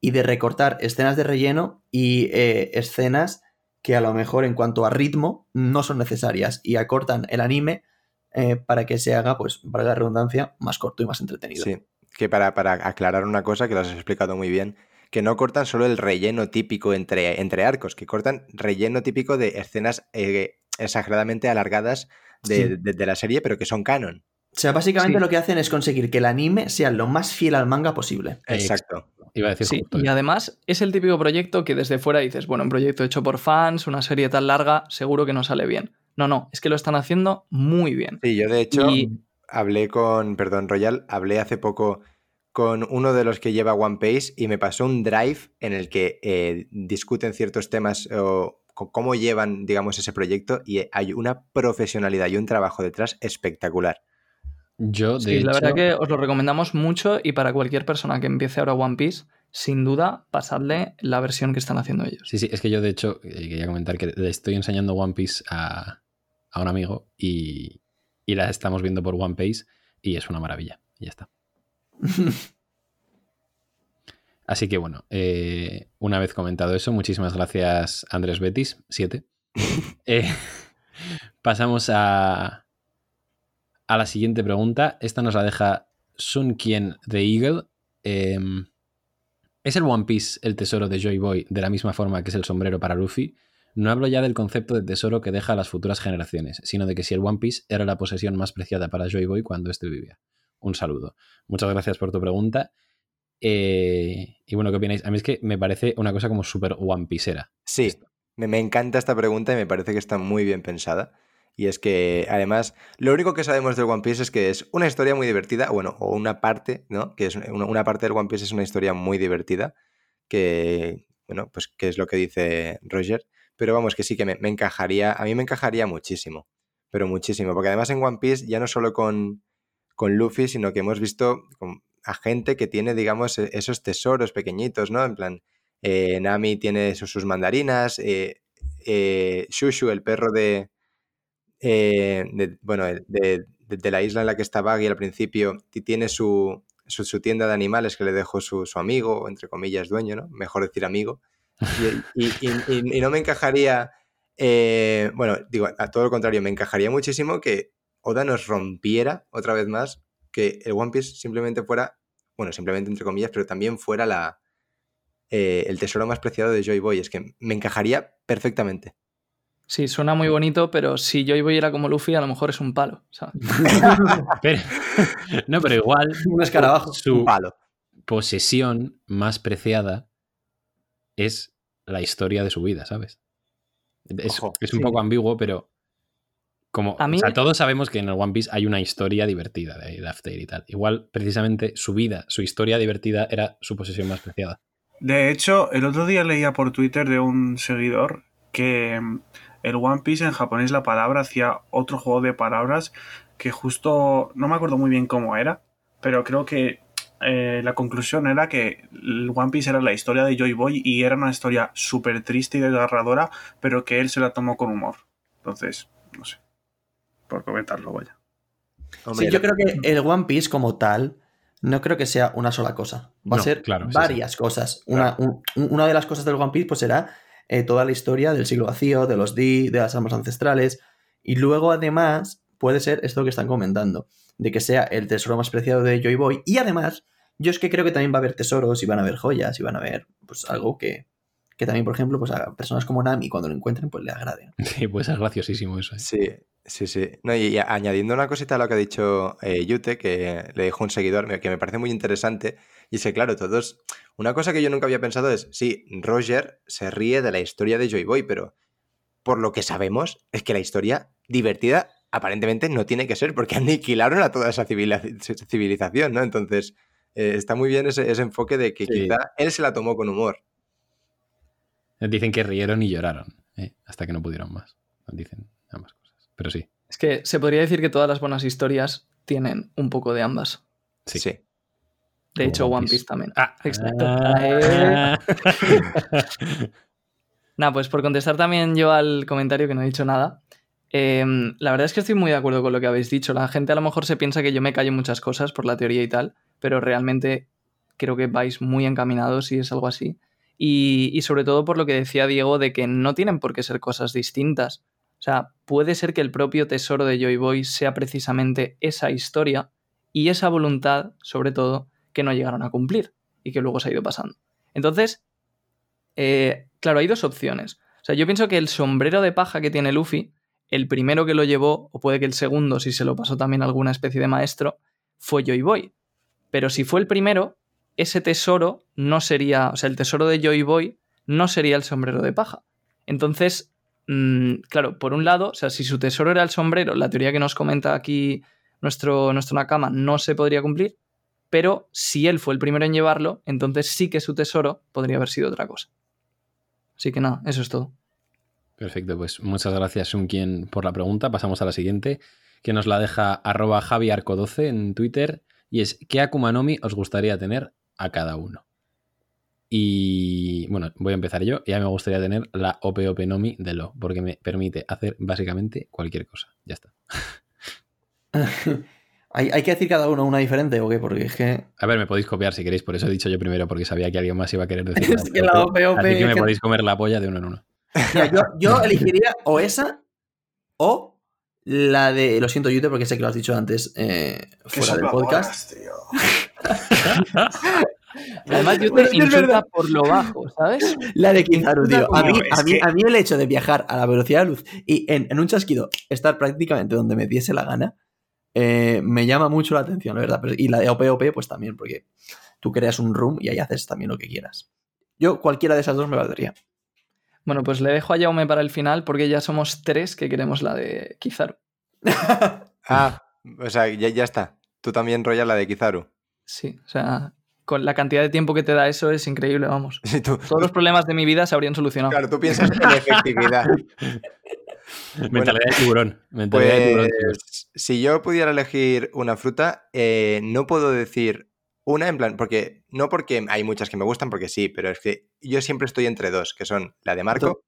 y de recortar escenas de relleno y escenas que a lo mejor en cuanto a ritmo no son necesarias y acortan el anime eh, para que se haga, pues, para la redundancia, más corto y más entretenido. Sí, que para, para aclarar una cosa que lo has explicado muy bien, que no cortan solo el relleno típico entre, entre arcos, que cortan relleno típico de escenas eh, exageradamente alargadas de, la serie, pero que son canon. O sea, básicamente lo que hacen es conseguir que el anime sea lo más fiel al manga posible. Exacto. Iba a decir sí, y además es el típico proyecto que desde fuera dices, bueno, un proyecto hecho por fans, una serie tan larga, seguro que no sale bien. No, no, es que lo están haciendo muy bien. Sí, yo de hecho hablé con, perdón, Royal, hablé hace poco con uno de los que lleva One Piece y me pasó un drive en el que eh, discuten ciertos temas o cómo llevan, digamos, ese proyecto y hay una profesionalidad y un trabajo detrás espectacular. Yo, de la verdad que os lo recomendamos mucho y para cualquier persona que empiece ahora One Piece, sin duda, pasadle la versión que están haciendo ellos. Sí, sí, es que yo de hecho eh, quería comentar que le estoy enseñando One Piece a, un amigo y, la estamos viendo por One Piece y es una maravilla. Y ya está. Así que bueno, eh, una vez comentado eso, muchísimas gracias Andrés Betis, 7. Eh, pasamos a, a la siguiente pregunta. Esta nos la deja Sun Kien de Eagle. Em, ¿Es el One Piece el tesoro de Joy Boy de la misma forma que es el sombrero para Luffy? No hablo ya del concepto de tesoro que deja a las futuras generaciones, sino de que si el One Piece era la posesión más preciada para Joy Boy cuando éste vivía. Un saludo. Muchas gracias por tu pregunta. Eh, y bueno, ¿qué opináis? A mí es que me parece una cosa como súper One Pieceera. Sí, me, me encanta esta pregunta y me parece que está muy bien pensada. Y es que, además, lo único que sabemos del One Piece es que es una historia muy divertida, bueno, o una parte, ¿no? Que es una, parte del One Piece es una historia muy divertida, que, bueno, pues que es lo que dice Roger. Pero vamos, que sí que me, encajaría, a mí me encajaría muchísimo, pero muchísimo, porque además en One Piece ya no solo con, con Luffy, sino que hemos visto a gente que tiene, digamos, e, esos tesoros pequeñitos, ¿no? En plan, eh, Nami tiene sus, mandarinas, eh, eh, Shushu, el perro de, eh, bueno, de, la isla en la que está Baggy al principio, tiene su, su, tienda de animales que le dejó su, amigo, entre comillas, dueño, ¿no? Mejor decir amigo. Y, no me encajaría, eh, bueno, digo, a todo lo contrario, me encajaría muchísimo que Oda nos rompiera otra vez más, que el One Piece simplemente fuera, bueno, simplemente entre comillas, pero también fuera la, eh, el tesoro más preciado de Joy Boy. Es que me encajaría perfectamente. Sí, suena muy bonito, pero si yo voy a ir a como Luffy, a lo mejor es un palo, ¿sabes? no, pero igual. Un escarabajo. Su palo. posesión más preciada es la historia de su vida, ¿sabes? Es, un poco ambiguo, pero como, o sea, todos sabemos que en el One Piece hay una historia divertida de After y tal. Igual, precisamente, su vida, su historia divertida era su posesión más preciada. De hecho, el otro día leía por Twitter de un seguidor que el One Piece en japonés la palabra hacía otro juego de palabras que justo no me acuerdo muy bien cómo era, pero creo que eh, la conclusión era que el One Piece era la historia de Joy Boy y era una historia súper triste y desgarradora, pero que él se la tomó con humor. Entonces, no sé, por comentarlo, vaya. Sí, yo creo que el One Piece como tal no creo que sea una sola cosa. Va a ser varias cosas. Una, una, de las cosas del One Piece pues será eh, toda la historia del siglo vacío, de los D, de las armas ancestrales. Y luego, además, puede ser esto que están comentando, de que sea el tesoro más preciado de Joy Boy. Y además, yo es que creo que también va a haber tesoros y van a haber joyas y van a haber pues algo que, que también, por ejemplo, pues a personas como Nami, cuando lo encuentren, pues le agrade. Sí, pues es graciosísimo eso. ¿eh? Sí, sí, sí. No, y, añadiendo una cosita a lo que ha dicho eh, Yute, que le dijo un seguidor, que me parece muy interesante, y es que, claro, todos. Una cosa que yo nunca había pensado es: sí, Roger se ríe de la historia de Joy Boy, pero por lo que sabemos es que la historia divertida aparentemente no tiene que ser, porque aniquilaron a toda esa civilización, ¿no? Entonces, eh, está muy bien ese, enfoque de que quizá él se la tomó con humor. Dicen que rieron y lloraron, ¿eh? hasta que no pudieron más. Dicen ambas cosas, pero sí. Es que se podría decir que todas las buenas historias tienen un poco de ambas. Sí. sí. De hecho, One Piece, también. Ah, exacto. Ah. Nada, pues por contestar también yo al comentario que no he dicho nada. Em, la verdad es que estoy muy de acuerdo con lo que habéis dicho. La gente a lo mejor se piensa que yo me callo muchas cosas por la teoría y tal, pero realmente creo que vais muy encaminados si es algo así. Y, sobre todo por lo que decía Diego de que no tienen por qué ser cosas distintas. O sea, puede ser que el propio tesoro de Joy Boy sea precisamente esa historia y esa voluntad, sobre todo, que no llegaron a cumplir y que luego se ha ido pasando. Entonces, eh, claro, hay dos opciones. O sea, yo pienso que el sombrero de paja que tiene Luffy, el primero que lo llevó, o puede que el segundo, si se lo pasó también alguna especie de maestro, fue Joy Boy. Pero si fue el primero, ese tesoro no sería, o sea, el tesoro de Joy Boy no sería el sombrero de paja. Entonces, mm, claro, por un lado, o sea, si su tesoro era el sombrero, la teoría que nos comenta aquí nuestro, nuestro Nakama no se podría cumplir, pero si él fue el primero en llevarlo, entonces sí que su tesoro podría haber sido otra cosa. Así que nada, eso es todo. Perfecto, pues muchas gracias, Sunkien, por la pregunta. Pasamos a la siguiente, que nos la deja arroba javiarco12 en Twitter, y es ¿qué Akuma Nomi os gustaría tener a cada uno? Y bueno, voy a empezar yo. Ya me gustaría tener la OPOP Nomi de Lo, porque me permite hacer básicamente cualquier cosa. Ya está. ¿Hay, que decir cada uno una diferente o qué? Porque es que. A ver, me podéis copiar si queréis, por eso he dicho yo primero, porque sabía que alguien más iba a querer decir. es que la OPOP. Así que me podéis comer la polla de uno en uno. yo, elegiría o esa o la de. Lo siento, YouTube, porque sé que lo has dicho antes eh, fuera del podcast. Además, yo te insulta por lo bajo, ¿sabes? La de Kizaru, tío. A mí, a, mí, el hecho de viajar a la velocidad de luz y en, en un chasquido estar prácticamente donde me diese la gana, eh, me llama mucho la atención, la verdad. Y la de OPOP, pues también, porque tú creas un room y ahí haces también lo que quieras. Yo, cualquiera de esas dos me valdría. Bueno, pues le dejo a Jaume para el final porque ya somos tres que queremos la de Kizaru. ah, o sea, ya, está. Tú también rollas la de Kizaru. Sí, o sea, con la cantidad de tiempo que te da eso es increíble, vamos. Todos los problemas de mi vida se habrían solucionado. Claro, tú piensas en efectividad. Mentalidad de tiburón. pues, si yo pudiera elegir una fruta, eh, no puedo decir una en plan, porque no porque hay muchas que me gustan, porque sí, pero es que yo siempre estoy entre dos, que son la de Marco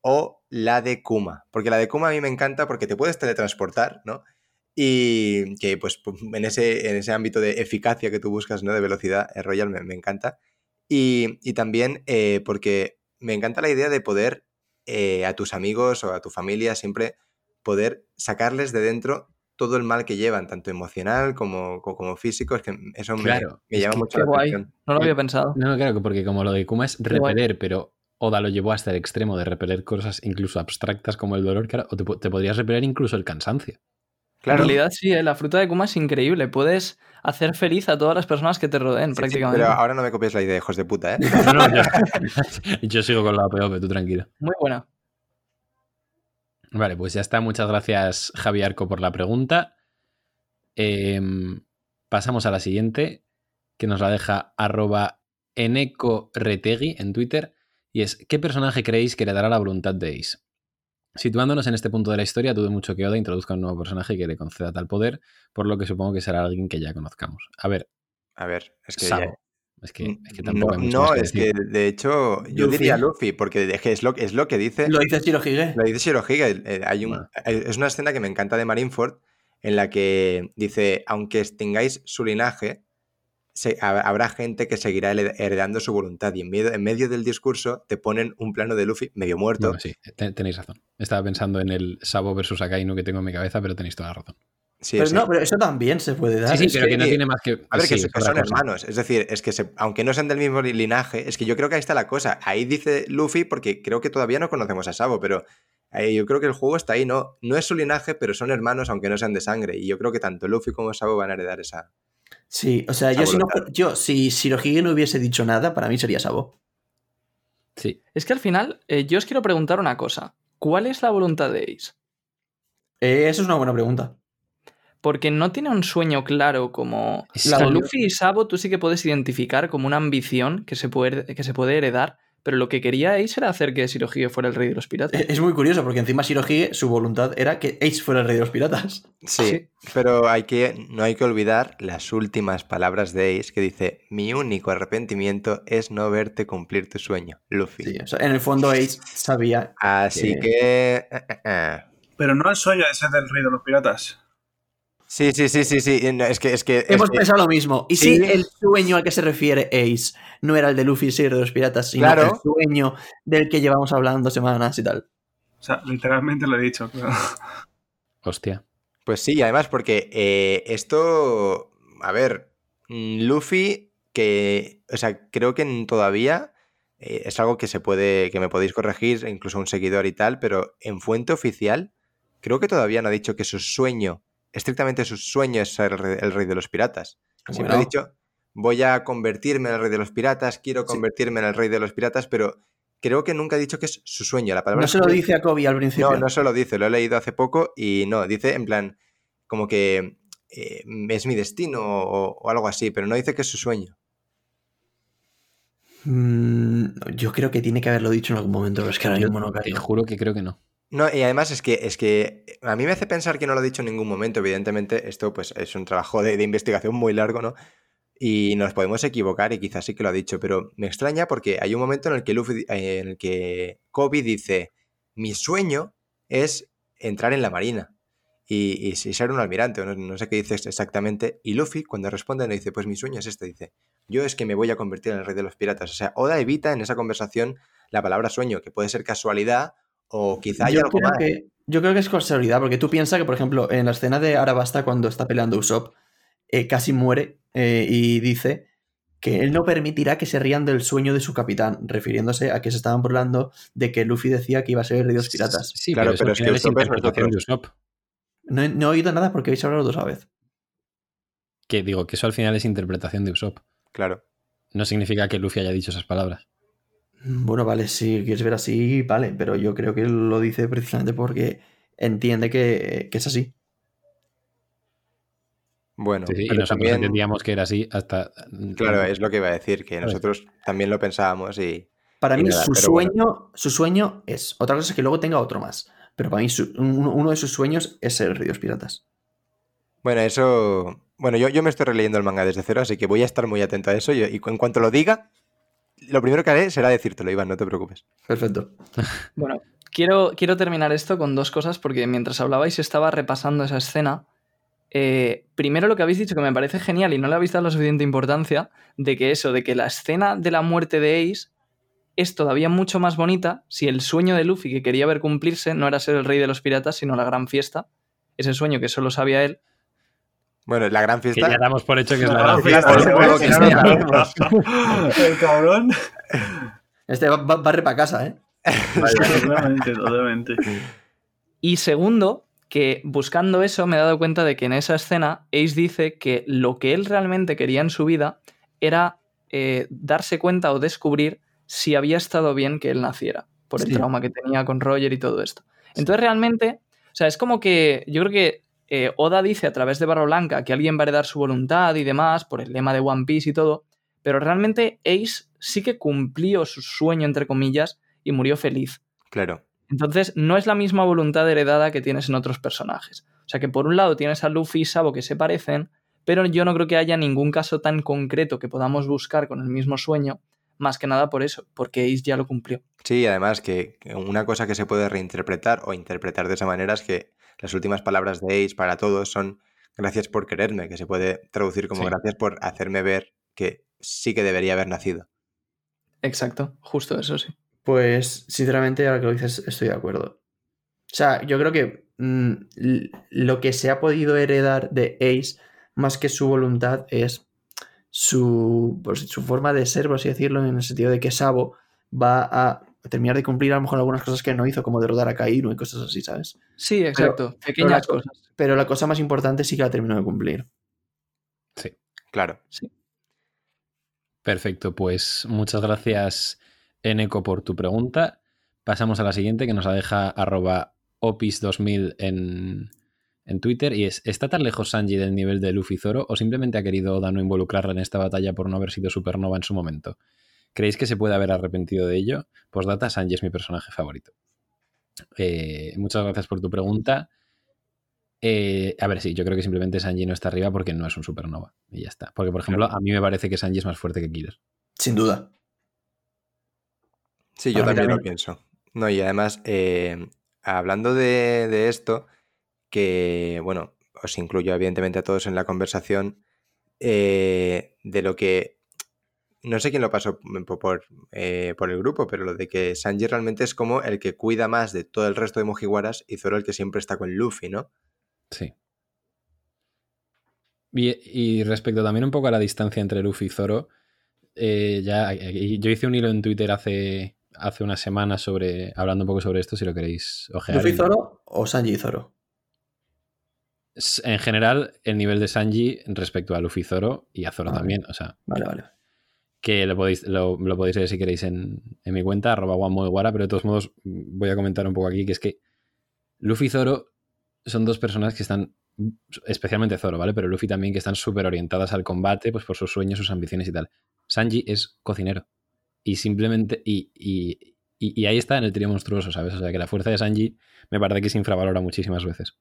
o la de Kuma. Porque la de Kuma a mí me encanta porque te puedes teletransportar, ¿no? Y que pues en ese, en ese ámbito de eficacia que tú buscas, ¿no? De velocidad, el Royal me, encanta. Y, también eh, porque me encanta la idea de poder eh, a tus amigos o a tu familia siempre poder sacarles de dentro todo el mal que llevan, tanto emocional como, como físico, es que eso me, llama mucho la atención. No lo había pensado. No, claro, porque como lo de Kuma es repeler, pero Oda lo llevó hasta el extremo de repeler cosas incluso abstractas como el dolor, o te, te podrías repeler incluso el cansancio. Claro. En realidad sí, ¿eh? la fruta de Kuma es increíble. Puedes hacer feliz a todas las personas que te rodeen, prácticamente. pero ahora no me copies la idea, hijos de puta, ¿eh? yo, sigo con la POP, tú tranquilo. Muy buena. Vale, pues ya está. Muchas gracias, Javi Arco, por la pregunta. Em, pasamos a la siguiente, que nos la deja arroba enecoretegui en Twitter. Y es, ¿qué personaje creéis que le dará la voluntad de Ace? Situándonos en este punto de la historia, dudo mucho que Oda introduzca un nuevo personaje que le conceda tal poder, por lo que supongo que será alguien que ya conozcamos. A ver. A ver, es que. Es que, tampoco no, hay mucho no es que de hecho yo diría Luffy, porque es lo, es lo que dice. Lo dice Shirohige. Lo dice Shirohige. Eh, hay un, Es una escena que me encanta de Marineford en la que dice: Aunque extingáis su linaje, habrá gente que seguirá heredando su voluntad. Y en medio, en medio, del discurso te ponen un plano de Luffy medio muerto. sí, tenéis razón. Estaba pensando en el Sabo versus Akainu que tengo en mi cabeza, pero tenéis toda la razón. pero no, pero eso también se puede dar. Sí, sí, pero que, no tiene más que. A ver, que, son hermanos. Es decir, es que aunque no sean del mismo linaje, es que yo creo que ahí está la cosa. Ahí dice Luffy, porque creo que todavía no conocemos a Sabo, pero yo creo que el juego está ahí, ¿no? No es su linaje, pero son hermanos, aunque no sean de sangre. Y yo creo que tanto Luffy como Sabo van a heredar esa, Sí, o sea, yo si, no, yo si no hubiese dicho nada, para mí sería Sabo. Sí. Es que al final, eh, yo os quiero preguntar una cosa. ¿Cuál es la voluntad de Ace? Eh, eso es una buena pregunta. Porque no tiene un sueño claro como... La Luffy y Sabo tú sí que puedes identificar como una ambición que se puede, que se puede heredar, pero lo que quería Ace era hacer que Shirohige fuera el rey de los piratas. Es muy curioso, porque encima Shirohige, su voluntad era que Ace fuera el rey de los piratas. Sí, pero hay que, no hay que olvidar las últimas palabras de Ace que dice: Mi único arrepentimiento es no verte cumplir tu sueño, Luffy. Sí, o sea, en el fondo Ace sabía. Así que. Eh, eh, eh. Pero no el sueño de ser del rey de los piratas. Sí, sí, sí, sí, sí. Es que, es que, Hemos pensado lo mismo. ¿Y si el sueño al que se refiere Ace no era el de Luffy y de los piratas, sino el sueño del que llevamos hablando semanas y tal? O sea, literalmente lo he dicho. Hostia. Pues sí, además porque eh, esto, a ver, Luffy, que, o sea, creo que todavía eh, es algo que se puede, que me podéis corregir, incluso un seguidor y tal, pero en fuente oficial, creo que todavía no ha dicho que su sueño estrictamente su sueño es ser el rey de los piratas. Siempre ha dicho, voy a convertirme en el rey de los piratas, quiero convertirme en el rey de los piratas, pero creo que nunca ha dicho que es su sueño. La palabra no se lo dice a Kobe al principio. No, no se lo dice, lo he leído hace poco y no, dice en plan, como que eh, es mi destino o, algo así, pero no dice que es su sueño. Mm, yo creo que tiene que haberlo dicho en algún momento, pero es que ahora mismo no Te juro que creo que no. No, y además es que, es que a mí me hace pensar que no lo ha dicho en ningún momento. Evidentemente, esto pues es un trabajo de, investigación muy largo, ¿no? Y nos podemos equivocar y quizás sí que lo ha dicho, pero me extraña porque hay un momento en el que Luffy, eh, en el que Kobe dice, mi sueño es entrar en la marina y, y, ser un almirante, no, no, sé qué dices exactamente. Y Luffy, cuando responde, le dice, pues mi sueño es este, dice, yo es que me voy a convertir en el rey de los piratas. O sea, Oda evita en esa conversación la palabra sueño, que puede ser casualidad o quizá haya algo más. Que, yo creo que es casualidad, porque tú piensas que, por ejemplo, en la escena de Arabasta, cuando está peleando Usopp, eh, casi muere eh, y dice que él no permitirá que se rían del sueño de su capitán, refiriéndose a que se estaban burlando de que Luffy decía que iba a ser el rey de los piratas. Sí, claro, pero, es que es interpretación de Usopp. No, he, oído nada porque habéis hablado dos a vez. Que digo, que eso al final es interpretación de Usopp. Claro. No significa que Luffy haya dicho esas palabras. Bueno, vale, si quieres ver así, vale, pero yo creo que lo dice precisamente porque entiende que, es así. Bueno, y nosotros también... entendíamos que era así hasta. Claro, es lo que iba a decir, que nosotros también lo pensábamos y. Para mí, su, sueño, su sueño es. Otra cosa es que luego tenga otro más. Pero para mí, uno de sus sueños es ser Ríos Piratas. Bueno, eso. Bueno, yo, yo me estoy releyendo el manga desde cero, así que voy a estar muy atento a eso. y en cuanto lo diga, lo primero que haré será decírtelo, Iván, no te preocupes. Perfecto. bueno, quiero, quiero terminar esto con dos cosas, porque mientras hablabais estaba repasando esa escena. Eh, primero lo que habéis dicho que me parece genial y no le habéis dado la suficiente importancia, de que eso, de que la escena de la muerte de Ace es todavía mucho más bonita si el sueño de Luffy que quería ver cumplirse no era ser el rey de los piratas, sino la gran fiesta. Ese sueño que solo sabía él, bueno, la gran fiesta. Que ya damos por hecho que es la, gran fiesta. El cabrón. Este barre para casa, ¿eh? totalmente, totalmente. Y segundo, que buscando eso me he dado cuenta de que en esa escena Ace dice que lo que él realmente quería en su vida era eh, darse cuenta o descubrir si había estado bien que él naciera, por el trauma que tenía con Roger y todo esto. Entonces realmente, o sea, es como que yo creo que eh, Oda dice a través de Barro Blanca que alguien va a heredar su voluntad y demás, por el lema de One Piece y todo, pero realmente Ace sí que cumplió su sueño, entre comillas, y murió feliz. Claro. Entonces, no es la misma voluntad heredada que tienes en otros personajes. O sea que por un lado tienes a Luffy y Sabo que se parecen, pero yo no creo que haya ningún caso tan concreto que podamos buscar con el mismo sueño, más que nada por eso, porque Ace ya lo cumplió. Sí, además que una cosa que se puede reinterpretar o interpretar de esa manera es que las últimas palabras de Ace para todos son gracias por quererme, que se puede traducir como gracias por hacerme ver que sí que debería haber nacido. Exacto, justo eso sí. Pues sinceramente, ahora que lo dices, estoy de acuerdo. O sea, yo creo que mm, lo que se ha podido heredar de Ace, más que su voluntad, es su, pues, su forma de ser, por así decirlo, en el sentido de que Sabo va a terminar de cumplir a lo mejor algunas cosas que no hizo, como derrotar a Kairo y cosas así, ¿sabes? Sí, exacto. Pequeñas cosas. Pero la cosa más importante sí que la terminó de cumplir. Sí, claro. Sí. Perfecto, pues muchas gracias, Eneco, por tu pregunta. Pasamos a la siguiente que nos la deja arroba opis2000 en, en Twitter y es, ¿está tan lejos Sanji del nivel de Luffy Zoro o simplemente ha querido Oda no involucrarla en esta batalla por no haber sido supernova en su momento? ¿Creéis que se puede haber arrepentido de ello? Pues data, Sanji es mi personaje favorito. Eh, muchas gracias por tu pregunta. Eh, a ver, sí, yo creo que simplemente Sanji no está arriba porque no es un supernova. Y ya está. Porque, por ejemplo, a mí me parece que Sanji es más fuerte que Killer. Sin duda. Sí, yo también, lo pienso. No, y además, eh, hablando de, esto, que, bueno, os incluyo evidentemente a todos en la conversación, de lo que no sé quién lo pasó por, eh, por, el grupo, pero lo de que Sanji realmente es como el que cuida más de todo el resto de Mojiwaras y Zoro el que siempre está con Luffy, ¿no? Sí. Y, respecto también un poco a la distancia entre Luffy y Zoro, eh, ya yo hice un hilo en Twitter hace, hace unas semanas sobre hablando un poco sobre esto, si lo queréis ojear. ¿Luffy Zoro o Sanji y Zoro? En general, el nivel de Sanji respecto a Luffy Zoro y a Zoro también. O sea, vale, vale que lo podéis, lo, podéis ver si queréis en, mi cuenta, arroba guara, pero de todos modos voy a comentar un poco aquí, que es que Luffy y Zoro son dos personas que están, especialmente Zoro, ¿vale? Pero Luffy también, que están súper orientadas al combate, pues por sus sueños, sus ambiciones y tal. Sanji es cocinero. Y simplemente, y, y, y, ahí está en el trío monstruoso, ¿sabes? O sea, que la fuerza de Sanji me parece que se infravalora muchísimas veces.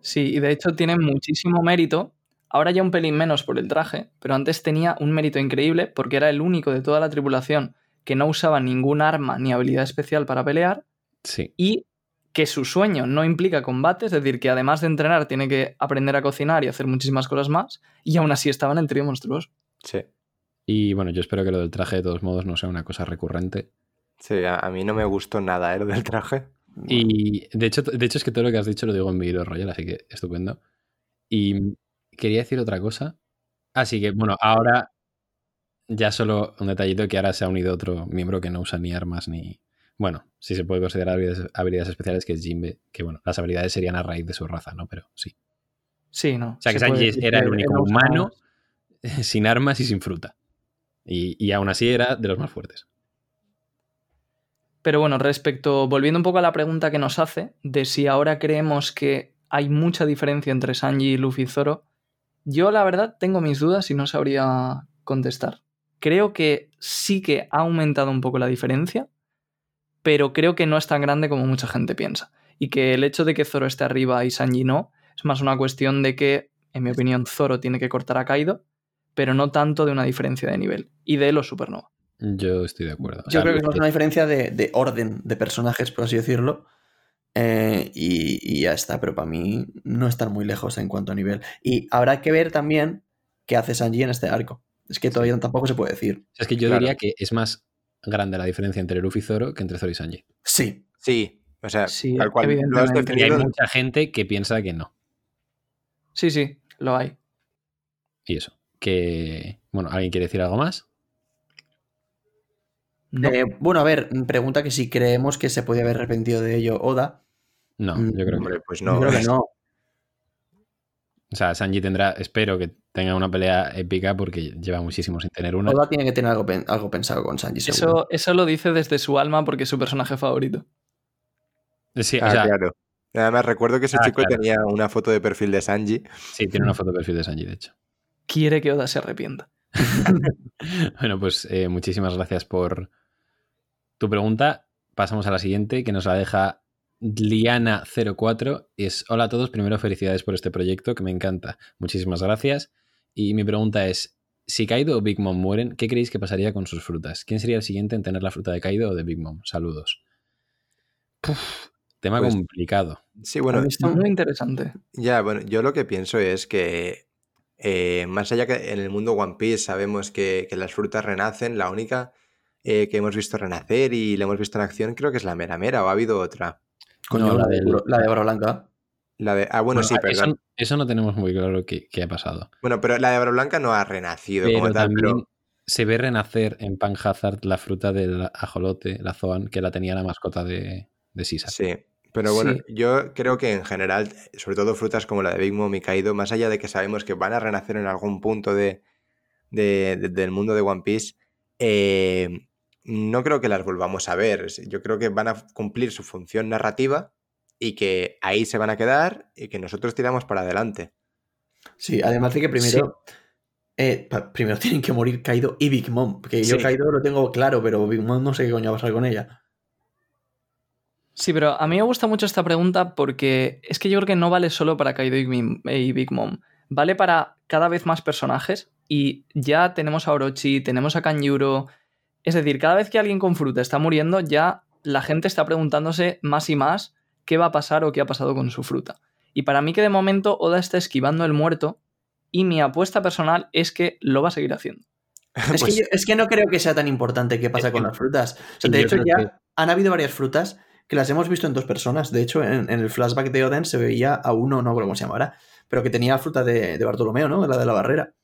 Sí, y de hecho tiene muchísimo mérito Ahora ya un pelín menos por el traje, pero antes tenía un mérito increíble porque era el único de toda la tripulación que no usaba ningún arma ni habilidad especial para pelear. Sí. Y que su sueño no implica combate, es decir, que además de entrenar tiene que aprender a cocinar y hacer muchísimas cosas más, y aún así estaba en el trío monstruoso. Sí. Y bueno, yo espero que lo del traje de todos modos no sea una cosa recurrente. Sí, a, mí no me gustó nada ¿eh? lo del traje. Y de hecho, de hecho es que todo lo que has dicho lo digo en mi Royal, así que estupendo. Y quería decir otra cosa. Así que, bueno, ahora ya solo un detallito que ahora se ha unido otro miembro que no usa ni armas ni. Bueno, si se puede considerar habilidades, especiales, que es Jimbe, que bueno, las habilidades serían a raíz de su raza, ¿no? Pero sí. Sí, ¿no? O sea, que Sanji era el único humano sin armas y sin fruta. Y, y aún así era de los más fuertes. Pero bueno, respecto, volviendo un poco a la pregunta que nos hace, de si ahora creemos que hay mucha diferencia entre Sanji y Luffy Zoro, yo la verdad tengo mis dudas y no sabría contestar. Creo que sí que ha aumentado un poco la diferencia, pero creo que no es tan grande como mucha gente piensa. Y que el hecho de que Zoro esté arriba y Sanji no, es más una cuestión de que, en mi opinión, Zoro tiene que cortar a Kaido, pero no tanto de una diferencia de nivel y de los supernova. Yo estoy de acuerdo. Yo creo que es una diferencia de, orden de personajes, por así decirlo, eh, y, ya está, pero para mí no están muy lejos en cuanto a nivel. Y habrá que ver también qué hace Sanji en este arco. Es que todavía tampoco se puede decir. Es que yo diría que es más grande la diferencia entre Luffy y Zoro que entre Zoro y Sanji. Sí. Sí. O sea, sí, tal cual. Y hay mucha gente que piensa que no. Sí, sí, lo hay. Y eso. Que. Bueno, ¿alguien quiere decir algo más? Eh, bueno, a ver, pregunta que si creemos que se podía haber arrepentido de ello Oda. No, mm, yo creo que, pues no. creo que no. O sea, Sanji tendrá, espero que tenga una pelea épica porque lleva muchísimo sin tener una. Oda tiene que tener algo, algo pensado con Sanji. Eso, eso lo dice desde su alma porque es su personaje favorito. Sí, ah, claro. Además, recuerdo que ese ah, chico tenía una foto de perfil de Sanji. Sí, tiene una foto de perfil de Sanji, de hecho. Quiere que Oda se arrepienta. bueno, pues eh, muchísimas gracias por tu pregunta. Pasamos a la siguiente, que nos la deja Liana04. Es, hola a todos, primero felicidades por este proyecto, que me encanta. Muchísimas gracias. Y mi pregunta es, si Kaido o Big Mom mueren, ¿qué creéis que pasaría con sus frutas? ¿Quién sería el siguiente en tener la fruta de Kaido o de Big Mom? Saludos. tema pues complicado. Sí, bueno. Está muy interesante. Ya, bueno, yo lo que pienso es que eh, más allá que en el mundo One Piece sabemos que, las frutas renacen, la única eh, que hemos visto renacer y la hemos visto en acción creo que es la Mera Mera o ha habido otra. Coño, la, de, la de Blanca. La de, ah, bueno, sí, perdón. Eso, no tenemos muy claro qué, ha pasado. Bueno, pero la de Baro Blanca no ha renacido como tal, pero... Se ve renacer en Pan Hazard la fruta del ajolote, la Zoan, que la tenía la mascota de, de Sisa. Sí, pero bueno, yo creo que en general, sobre todo frutas como la de Big Mom y Kaido, más allá de que sabemos que van a renacer en algún punto de, del mundo de One Piece, eh, no creo que las volvamos a ver. Yo creo que van a cumplir su función narrativa y que ahí se van a quedar y que nosotros tiramos para adelante. Sí, además de que primero, eh, primero tienen que morir Kaido y Big Mom. Porque yo Kaido lo tengo claro, pero Big Mom no sé qué coño va a pasar con ella. Sí, pero a mí me gusta mucho esta pregunta porque es que yo creo que no vale solo para Kaido y Big Mom. Vale para cada vez más personajes y ya tenemos a Orochi, tenemos a Kanjuro. Es decir, cada vez que alguien con fruta está muriendo, ya la gente está preguntándose más y más qué va a pasar o qué ha pasado con su fruta. Y para mí que de momento Oda está esquivando el muerto y mi apuesta personal es que lo va a seguir haciendo. Pues es, que no creo que sea tan importante qué pasa con las frutas. de hecho, ya han habido varias frutas que las hemos visto en dos personas. De hecho, en, el flashback de Oden se veía a uno, no recuerdo cómo se llama ahora, pero que tenía fruta de, de Bartolomeo, ¿no? La de la barrera.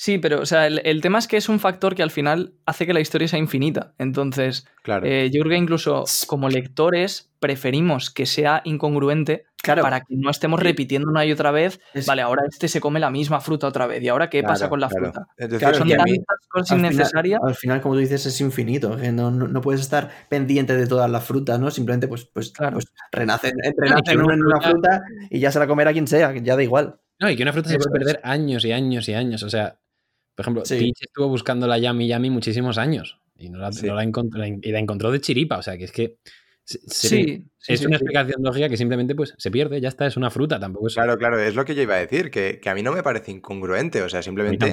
Sí, pero o sea, el, tema es que es un factor que al final hace que la historia sea infinita. Entonces, claro. Eh, yo creo que incluso como lectores preferimos que sea incongruente para que no estemos repitiendo una y otra vez. Vale, ahora este se come la misma fruta otra vez. ¿Y ahora qué pasa con la fruta? son tantas cosas innecesarias. al final, como tú dices, es infinito. No, no, puedes estar pendiente de todas las frutas, ¿no? Simplemente, pues, pues, claro. pues renacen, en una, fruta y ya se la comerá quien sea, ya da igual. No, y que una fruta se puede perder años y años y años. O sea, por ejemplo, sí. estuvo buscando la Yami Yami muchísimos años y no la, encontró, y la encontró de chiripa. O sea, que es que sí, es una explicación lógica que simplemente pues se pierde, ya está, es una fruta, tampoco es... Claro, claro, es lo que yo iba a decir, que, a mí no me parece incongruente, o sea, simplemente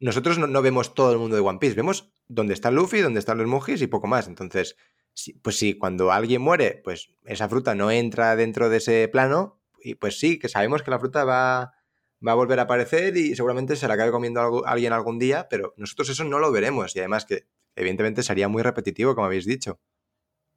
nosotros no, vemos todo el mundo de One Piece, vemos dónde está Luffy, dónde están los Mujis y poco más, entonces, pues sí, cuando alguien muere, pues esa fruta no entra dentro de ese plano y pues sí, que sabemos que la fruta va, va a volver a aparecer y seguramente se la acabe comiendo alguien algún día, pero nosotros eso no lo veremos y además que evidentemente sería muy repetitivo, como habéis dicho.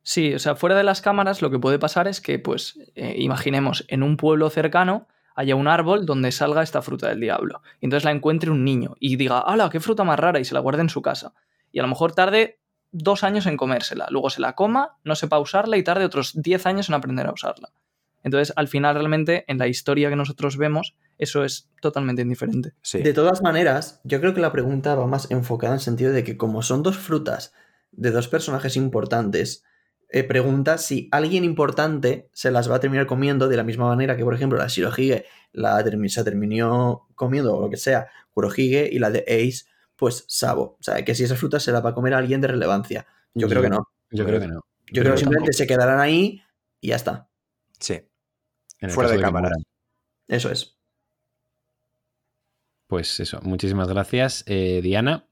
Sí, o sea, fuera de las cámaras lo que puede pasar es que, pues, eh, imaginemos, en un pueblo cercano haya un árbol donde salga esta fruta del diablo. Y entonces la encuentre un niño y diga, ¡hala, qué fruta más rara! y se la guarde en su casa. Y a lo mejor tarde dos años en comérsela. Luego se la coma, no sepa usarla y tarde otros diez años en aprender a usarla. Entonces, al final, realmente, en la historia que nosotros vemos, eso es totalmente indiferente. De todas maneras, yo creo que la pregunta va más enfocada en el sentido de que como son dos frutas de dos personajes importantes, eh, pregunta si alguien importante se las va a terminar comiendo de la misma manera que, por ejemplo, la Shirohige la se terminó comiendo o lo que sea Kurohige y la de Ace, pues Sabo. O sea, que si esas frutas se las va a comer alguien de relevancia. Yo, creo que no. Yo creo que no. Yo, creo que simplemente se quedarán ahí y ya está. Sí. Fuera de, cámara. Eso es. Pues eso, muchísimas gracias, eh, Diana.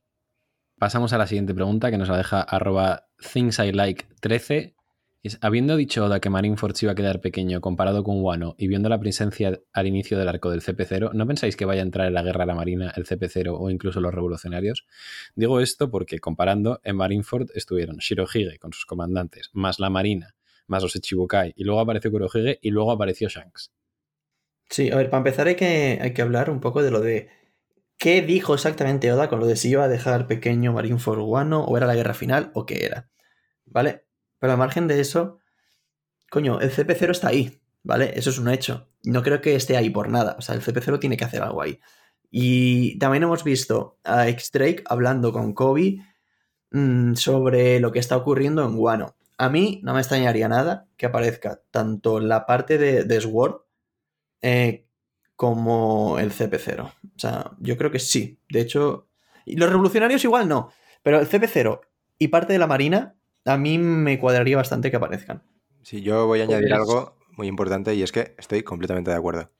Pasamos a la siguiente pregunta que nos la deja arroba thingsIlike13. Es, habiendo dicho Oda que Marineford se iba a quedar pequeño comparado con Wano y viendo la presencia al inicio del arco del CP0, ¿no pensáis que vaya a entrar en la guerra a la Marina el CP0 o incluso los revolucionarios? Digo esto porque comparando, en Marineford estuvieron Shirohige con sus comandantes, más la Marina, más los Echibukai, y luego apareció Kurohige y luego apareció Shanks. Sí, a ver, para empezar hay que, hay que hablar un poco de lo de qué dijo exactamente Oda con lo de si iba a dejar pequeño Marineford Wano o era la guerra final o qué era. ¿Vale? Pero al margen de eso, coño, el CP0 está ahí, ¿vale? Eso es un hecho. No creo que esté ahí por nada. O sea, el CP0 tiene que hacer algo ahí. Y también hemos visto a X-Drake hablando con Kobe mm, sobre lo que está ocurriendo en Wano. A mí no me extrañaría nada que aparezca tanto la parte de, de Sword eh, como el CP0. O sea, yo creo que sí. De hecho, los revolucionarios igual no, pero el CP0 y parte de la Marina a mí me cuadraría bastante que aparezcan. Sí, yo voy a añadir pues algo muy importante y es que estoy completamente de acuerdo.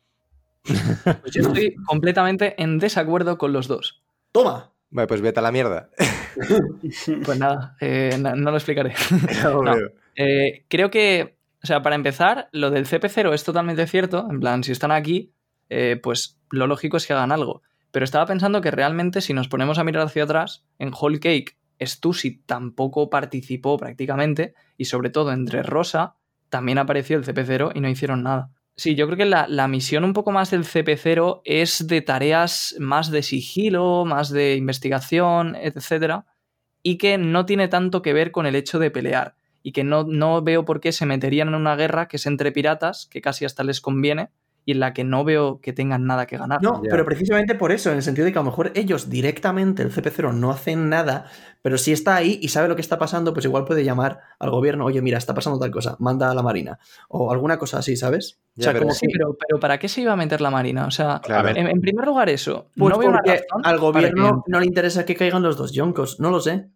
Pues yo estoy completamente en desacuerdo con los dos. ¡Toma! Vale, pues vete a la mierda. pues nada, eh, no, lo explicaré. Eh, creo que, o sea, para empezar, lo del CP0 es totalmente cierto. En plan, si están aquí, eh, pues lo lógico es que hagan algo. Pero estaba pensando que realmente, si nos ponemos a mirar hacia atrás, en Whole Cake, Stussy tampoco participó prácticamente, y sobre todo entre Rosa, también apareció el CP0 y no hicieron nada. Sí, yo creo que la, misión un poco más del CP0 es de tareas más de sigilo, más de investigación, etc. Y que no tiene tanto que ver con el hecho de pelear. Y que no, no veo por qué se meterían en una guerra que es entre piratas, que casi hasta les conviene, y en la que no veo que tengan nada que ganar. No, pero precisamente por eso, en el sentido de que a lo mejor ellos directamente, el CP0, no hacen nada, pero si está ahí y sabe lo que está pasando, pues igual puede llamar al gobierno, oye, mira, está pasando tal cosa, manda a la Marina. O alguna cosa así, ¿sabes? o sea, como sí, pero, pero, ¿para qué se iba a meter la Marina? O sea, en, primer lugar eso. Pues no veo porque al gobierno no le interesa que caigan los dos yonkos, no lo sé.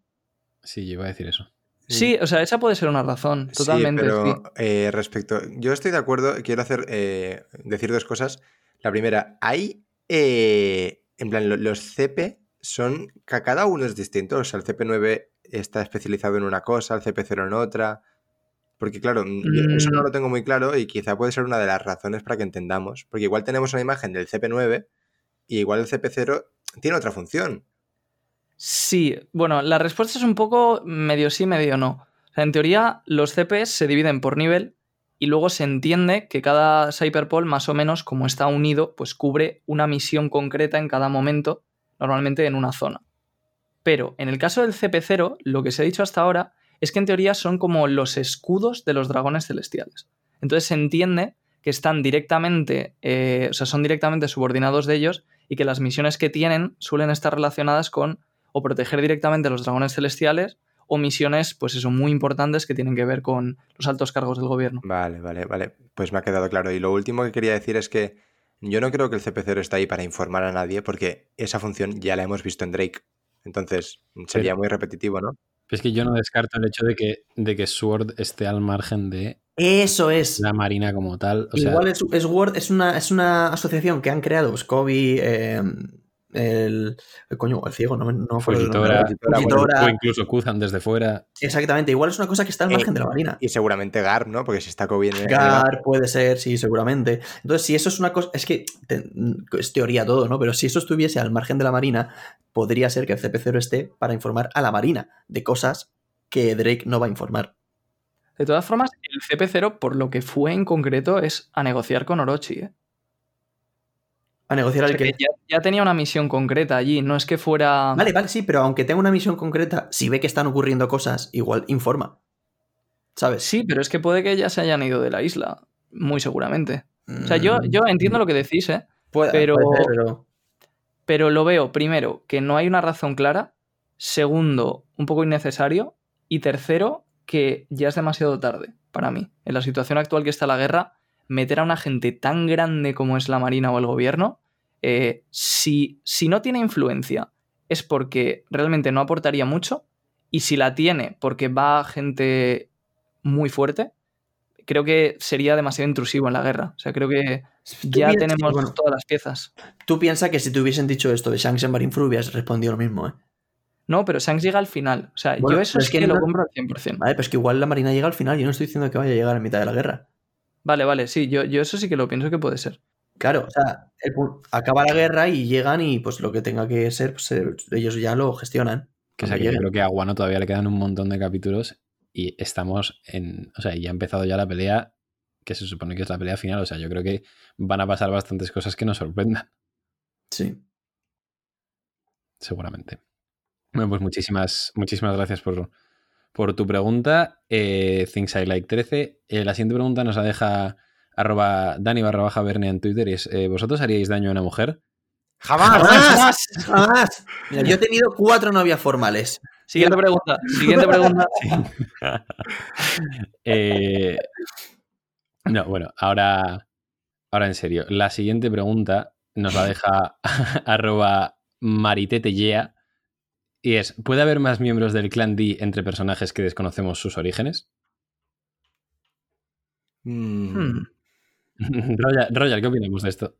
Sí, yo iba a decir eso. Sí, o sea, esa puede ser una razón, totalmente. Sí, pero eh, respecto, yo estoy de acuerdo, quiero hacer, eh, decir dos cosas. La primera, hay, eh, en plan, los CP son, cada uno es distinto, o sea, el CP9 está especializado en una cosa, el CP0 en otra. Porque claro, eso no mm. lo tengo muy claro y quizá puede ser una de las razones para que entendamos. Porque igual tenemos una imagen del CP9 y igual el CP0 tiene otra función. Sí, bueno, la respuesta es un poco medio sí, medio no. en teoría, los CPs se dividen por nivel y luego se entiende que cada Cyberpol, más o menos, como está unido, pues cubre una misión concreta en cada momento, normalmente en una zona. Pero en el caso del CP0, lo que se ha dicho hasta ahora es que en teoría son como los escudos de los dragones celestiales. Entonces se entiende que están directamente, eh, o sea, son directamente subordinados de ellos y que las misiones que tienen suelen estar relacionadas con o proteger directamente a los dragones celestiales o misiones, pues eso, muy importantes que tienen que ver con los altos cargos del gobierno. Vale, vale, vale. Pues me ha quedado claro. Y lo último que quería decir es que yo no creo que el CP0 está ahí para informar a nadie, porque esa función ya la hemos visto en Drake. Entonces, sería muy repetitivo, ¿no? Es que yo no descarto el hecho de que, de que Sword esté al margen de eso es. La Marina como tal. Igual es, Sword es una, es una asociación que han creado Scobie, eh, el, coño, el ciego, no, no fue o incluso Kuzan desde fuera. Exactamente, igual es una cosa que está al margen de la marina. Y seguramente Gar, ¿no? Porque si está COVID. Gar puede ser, sí, seguramente. Entonces, si eso es una cosa, es que es teoría todo, ¿no? Pero si eso estuviese al margen de la marina, podría ser que el CP0 esté para informar a la marina de cosas que Drake no va a informar. De todas formas, el CP0, por lo que fue en concreto, es a negociar con Orochi, ¿eh? A negociar el que. Ya, tenía una misión concreta allí, no es que fuera. Vale, vale, sí, pero aunque tenga una misión concreta, si ve que están ocurriendo cosas, igual informa. ¿Sabes? Sí, pero es que puede que ya se hayan ido de la isla, muy seguramente. O sea, yo, yo entiendo lo que decís, ¿eh? Puede, pero, pero... pero lo veo, primero, que no hay una razón clara. Segundo, un poco innecesario. Y tercero, que ya es demasiado tarde para mí. En la situación actual que está la guerra, meter a una gente tan grande como es la Marina o el gobierno, eh, si, si no tiene influencia es porque realmente no aportaría mucho y si la tiene porque va gente muy fuerte, creo que sería demasiado intrusivo en la guerra. O sea, creo que ya tenemos todas las piezas. Tú piensas que si te hubiesen dicho esto de Shanks en Marineford hubieras respondido lo mismo, ¿eh? No, pero Shanks llega al final. O sea, yo eso es que, lo compro al 100%. Vale, pero es que igual la Marina llega al final. Yo no estoy diciendo que vaya a llegar a mitad de la guerra. Vale, vale, sí, yo, yo eso sí que lo pienso que puede ser. Claro, o sea, acaba la guerra y llegan y pues lo que tenga que ser, pues, eh, ellos ya lo gestionan. Que sea, que yo creo que a Guano todavía le quedan un montón de capítulos y estamos en. O sea, ya ha empezado ya la pelea, que se supone que es la pelea final. O sea, yo creo que van a pasar bastantes cosas que nos sorprendan. Sí. seguramente. Bueno, pues muchísimas, muchísimas gracias por, por tu pregunta. Eh, Things I Like 13. Eh, la siguiente pregunta nos la deja arroba Dani barra baja Verne en Twitter y es, eh, ¿vosotros haríais daño a una mujer? Jamás, jamás, jamás. yo he tenido cuatro novias formales. Siguiente pregunta. Siguiente pregunta. Eh, no, bueno, ahora, ahora en serio. La siguiente pregunta nos la deja arroba mariteteyea y es, ¿puede haber más miembros del clan D entre personajes que desconocemos sus orígenes? Mm. Royal, ¿qué opinamos de esto?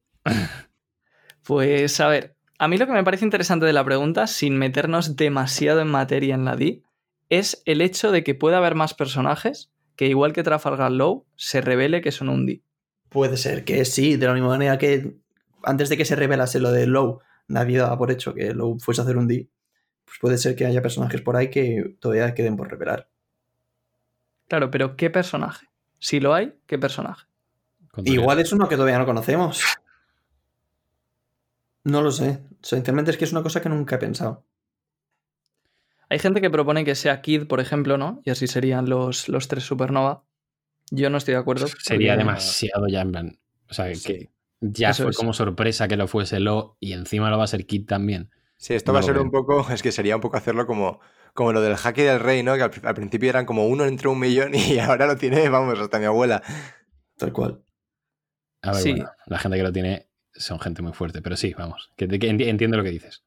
Pues a ver, a mí lo que me parece interesante de la pregunta, sin meternos demasiado en materia en la D, es el hecho de que pueda haber más personajes que igual que Trafalgar Law se revele que son un D. Puede ser que sí, de la misma manera que antes de que se revelase lo de Low, nadie daba por hecho que Low fuese a hacer un D. Pues puede ser que haya personajes por ahí que todavía queden por revelar. Claro, pero ¿qué personaje? Si lo hay, ¿qué personaje? Igual es uno que todavía no conocemos. No lo sé. Sinceramente es que es una cosa que nunca he pensado. Hay gente que propone que sea Kid, por ejemplo, ¿no? Y así serían los, los tres supernova. Yo no estoy de acuerdo. Sería demasiado ya O sea, que ya fue como sorpresa que lo fuese Lo y encima lo va a ser Kid también. Sí, esto va a ser un poco. Es que sería un poco hacerlo como, como lo del jaque del rey, ¿no? Que al, principio eran como uno entre un millón y ahora lo tiene, vamos, hasta mi abuela. Tal cual. A ver, sí. la gente que lo tiene son gente muy fuerte, pero sí, vamos, que, entiendo lo que dices.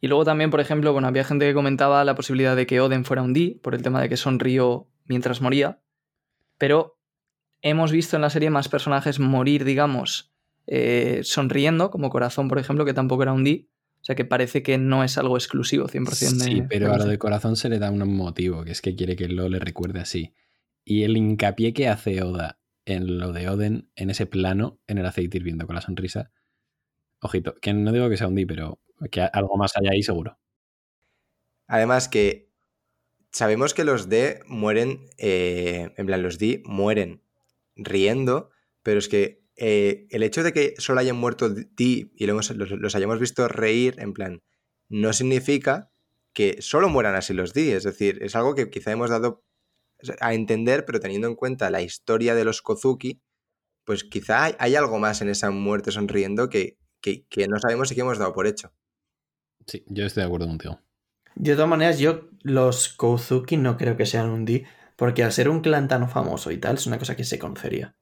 Y luego también, por ejemplo, bueno, había gente que comentaba la posibilidad de que Oden fuera un D, por el tema de que sonrió mientras moría, pero hemos visto en la serie más personajes morir, digamos, eh, sonriendo, como Corazón, por ejemplo, que tampoco era un D. O sea que parece que no es algo exclusivo 100% de... Sí, pero a lo de Corazón se le da un motivo, que es que quiere que Lo le recuerde así. Y el hincapié que hace Oda en lo de Oden, en ese plano, en el aceite hirviendo con la sonrisa. Ojito, que no digo que sea un D, pero que algo más hay ahí seguro. Además que sabemos que los D mueren, eh, en plan, los D mueren riendo, pero es que eh, el hecho de que solo hayan muerto D y los, los, hayamos visto reír, en plan, no significa que solo mueran así los D. Es decir, es algo que quizá hemos dado a entender, pero teniendo en cuenta la historia de los Kozuki, pues quizá hay, algo más en esa muerte sonriendo que, que, no sabemos y que hemos dado por hecho. Sí, yo estoy de acuerdo contigo. De todas maneras, yo los Kozuki no creo que sean un D, porque al ser un clan tan famoso y tal, es una cosa que se conocería.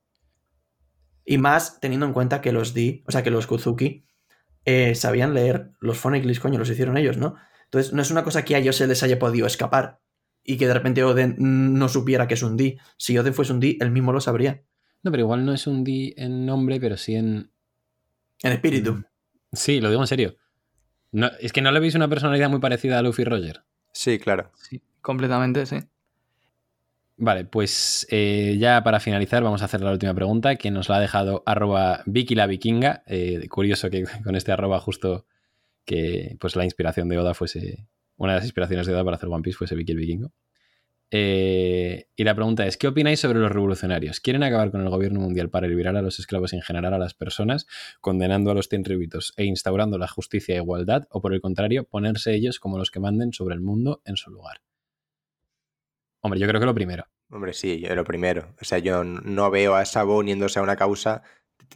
Y más teniendo en cuenta que los D, o sea, que los Kozuki eh, sabían leer los phoneglyphs, coño, los hicieron ellos, ¿no? Entonces, no es una cosa que a ellos se les haya podido escapar y que de repente Oden no supiera que es un D. Si Oden fuese un D, él mismo lo sabría. No, pero igual no es un D en nombre, pero sí en. En espíritu. Sí, lo digo en serio. No, es que no le veis una personalidad muy parecida a Luffy Roger. Sí, claro. Sí, completamente, sí. Vale, pues eh, ya para finalizar vamos a hacer la última pregunta que nos la ha dejado arroba Vicky la Vikinga. Eh, curioso que con este arroba justo que pues la inspiración de Oda fuese una de las inspiraciones de Oda para hacer One Piece fuese Vicky el Vikingo. Eh, y la pregunta es, ¿qué opináis sobre los revolucionarios? ¿Quieren acabar con el gobierno mundial para liberar a los esclavos y en general a las personas, condenando a los tenribitos e instaurando la justicia e igualdad? ¿O por el contrario, ponerse ellos como los que manden sobre el mundo en su lugar? Hombre, yo creo que lo primero. Hombre, sí, lo primero. O sea, yo no veo a Sabo uniéndose a una causa,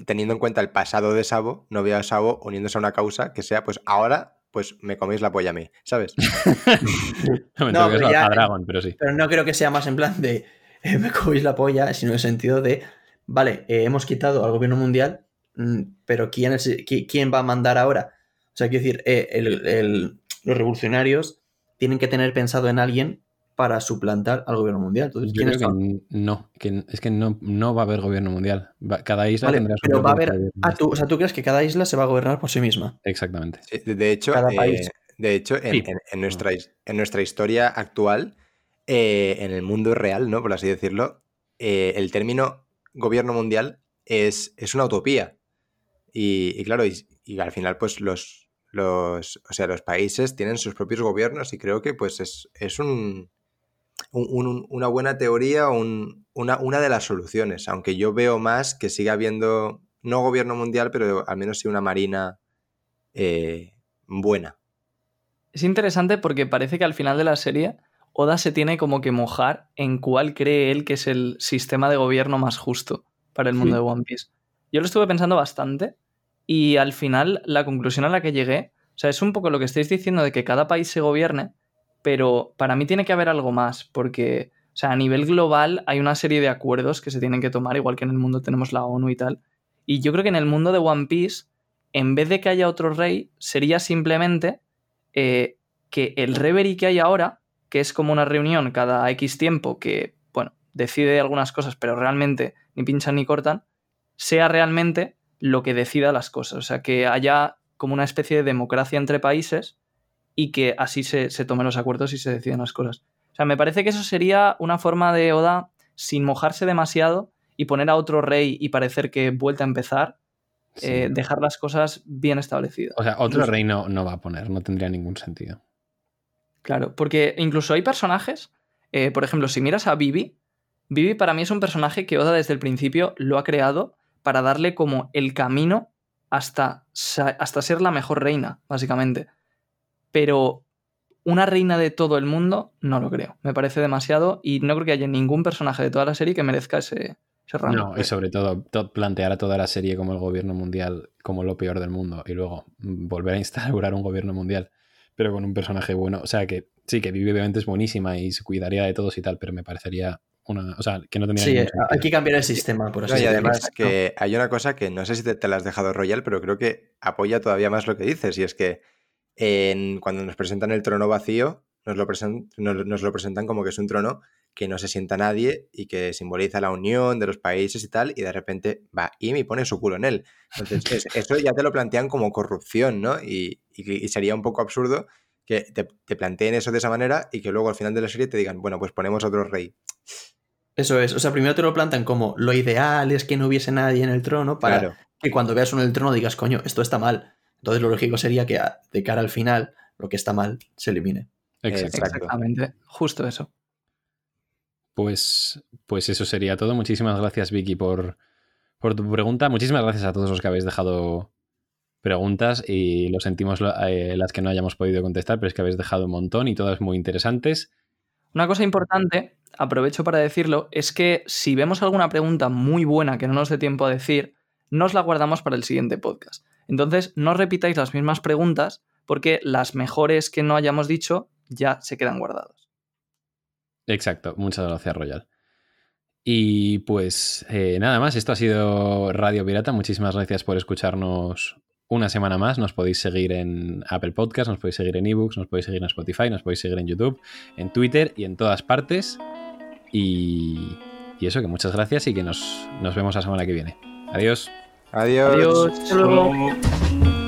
teniendo en cuenta el pasado de Sabo, no veo a Sabo uniéndose a una causa que sea, pues ahora pues me coméis la polla a mí, ¿sabes? no, pero, sí. Pero no creo que sea más en plan de eh, me coméis la polla, sino en el sentido de, vale, eh, hemos quitado al gobierno mundial, mm, pero ¿quién, es, ¿quién va a mandar ahora? O sea, quiero decir, eh, los revolucionarios tienen que tener pensado en alguien para suplantar al gobierno mundial. Entonces, Yo creo que no, que es que no, no, va a haber gobierno mundial. cada isla tendrá su pero va a haber. Ah, tú, o sea, tú crees que cada isla se va a gobernar por sí misma. Exactamente. de hecho, eh, de hecho en, nuestra, en nuestra historia actual, eh, en el mundo real, ¿no? Por así decirlo, eh, el término gobierno mundial es, es una utopía. Y, claro, y, y, al final, pues los, los, o sea, los países tienen sus propios gobiernos y creo que pues es, es un, una buena teoría o una, una, de las soluciones, aunque yo veo más que siga habiendo, no gobierno mundial, pero al menos sí una marina eh, buena. Es interesante porque parece que al final de la serie Oda se tiene como que mojar en cuál cree él que es el sistema de gobierno más justo para el mundo de One Piece. Yo lo estuve pensando bastante y al final la conclusión a la que llegué, o sea, es un poco lo que estáis diciendo de que cada país se gobierne, pero para mí tiene que haber algo más, porque, o sea, a nivel global hay una serie de acuerdos que se tienen que tomar, igual que en el mundo tenemos la ONU y tal. Y yo creo que en el mundo de One Piece, en vez de que haya otro rey, sería simplemente eh, que el reverie que hay ahora, que es como una reunión cada X tiempo que, bueno, decide algunas cosas, pero realmente ni pinchan ni cortan, sea realmente lo que decida las cosas. O sea, que haya como una especie de democracia entre países y que así se, tomen los acuerdos y se deciden las cosas. O sea, me parece que eso sería una forma de Oda sin mojarse demasiado y poner a otro rey y parecer que vuelta a empezar, eh, dejar las cosas bien establecidas. O sea, otro rey no, no, va a poner, no tendría ningún sentido. Claro, porque incluso hay personajes, eh, por ejemplo, si miras a Vivi, Vivi para mí es un personaje que Oda desde el principio lo ha creado para darle como el camino hasta, hasta ser la mejor reina, básicamente. Pero una reina de todo el mundo, no lo creo. Me parece demasiado y no creo que haya ningún personaje de toda la serie que merezca ese, ese rango. No, y sobre todo plantear a toda la serie como el gobierno mundial como lo peor del mundo y luego volver a instaurar un gobierno mundial pero con un personaje bueno. O sea, que sí, que Vivi obviamente es buenísima y se cuidaría de todos y tal, pero me parecería una. O sea, que no tendría. Sí, hay que cambiar el sistema, por así Y además, que hay una cosa que no sé si te, la has dejado Royal, pero creo que apoya todavía más lo que dices, y es que en, cuando nos presentan el trono vacío, nos lo, nos lo presentan como que es un trono que no se sienta nadie y que simboliza la unión de los países y tal, y de repente va y me pone su culo en él. Entonces, eso ya te lo plantean como corrupción, ¿no? Y, sería un poco absurdo que te, planteen eso de esa manera y que luego al final de la serie te digan, bueno, pues ponemos otro rey. Eso es, o sea, primero te lo plantean como lo ideal es que no hubiese nadie en el trono para que cuando veas uno en el trono digas, coño, esto está mal. Entonces lo lógico sería que de cara al final lo que está mal se elimine. Exactamente, justo eso. Pues, pues eso sería todo. Muchísimas gracias, Vicky, por, por tu pregunta. Muchísimas gracias a todos los que habéis dejado preguntas y lo sentimos eh, las que no hayamos podido contestar, pero es que habéis dejado un montón y todas muy interesantes. Una cosa importante, aprovecho para decirlo, es que si vemos alguna pregunta muy buena que no nos dé tiempo a decir, nos la guardamos para el siguiente podcast. Entonces, no repitáis las mismas preguntas porque las mejores que no hayamos dicho ya se quedan guardadas. Exacto, muchas gracias Royal. Y pues eh, nada más, esto ha sido Radio Pirata. Muchísimas gracias por escucharnos una semana más. Nos podéis seguir en Apple Podcast, nos podéis seguir en eBooks, nos podéis seguir en Spotify, nos podéis seguir en YouTube, en Twitter y en todas partes. Y, y eso, que muchas gracias y que nos, nos vemos la semana que viene. Adiós. Adiós. Adiós.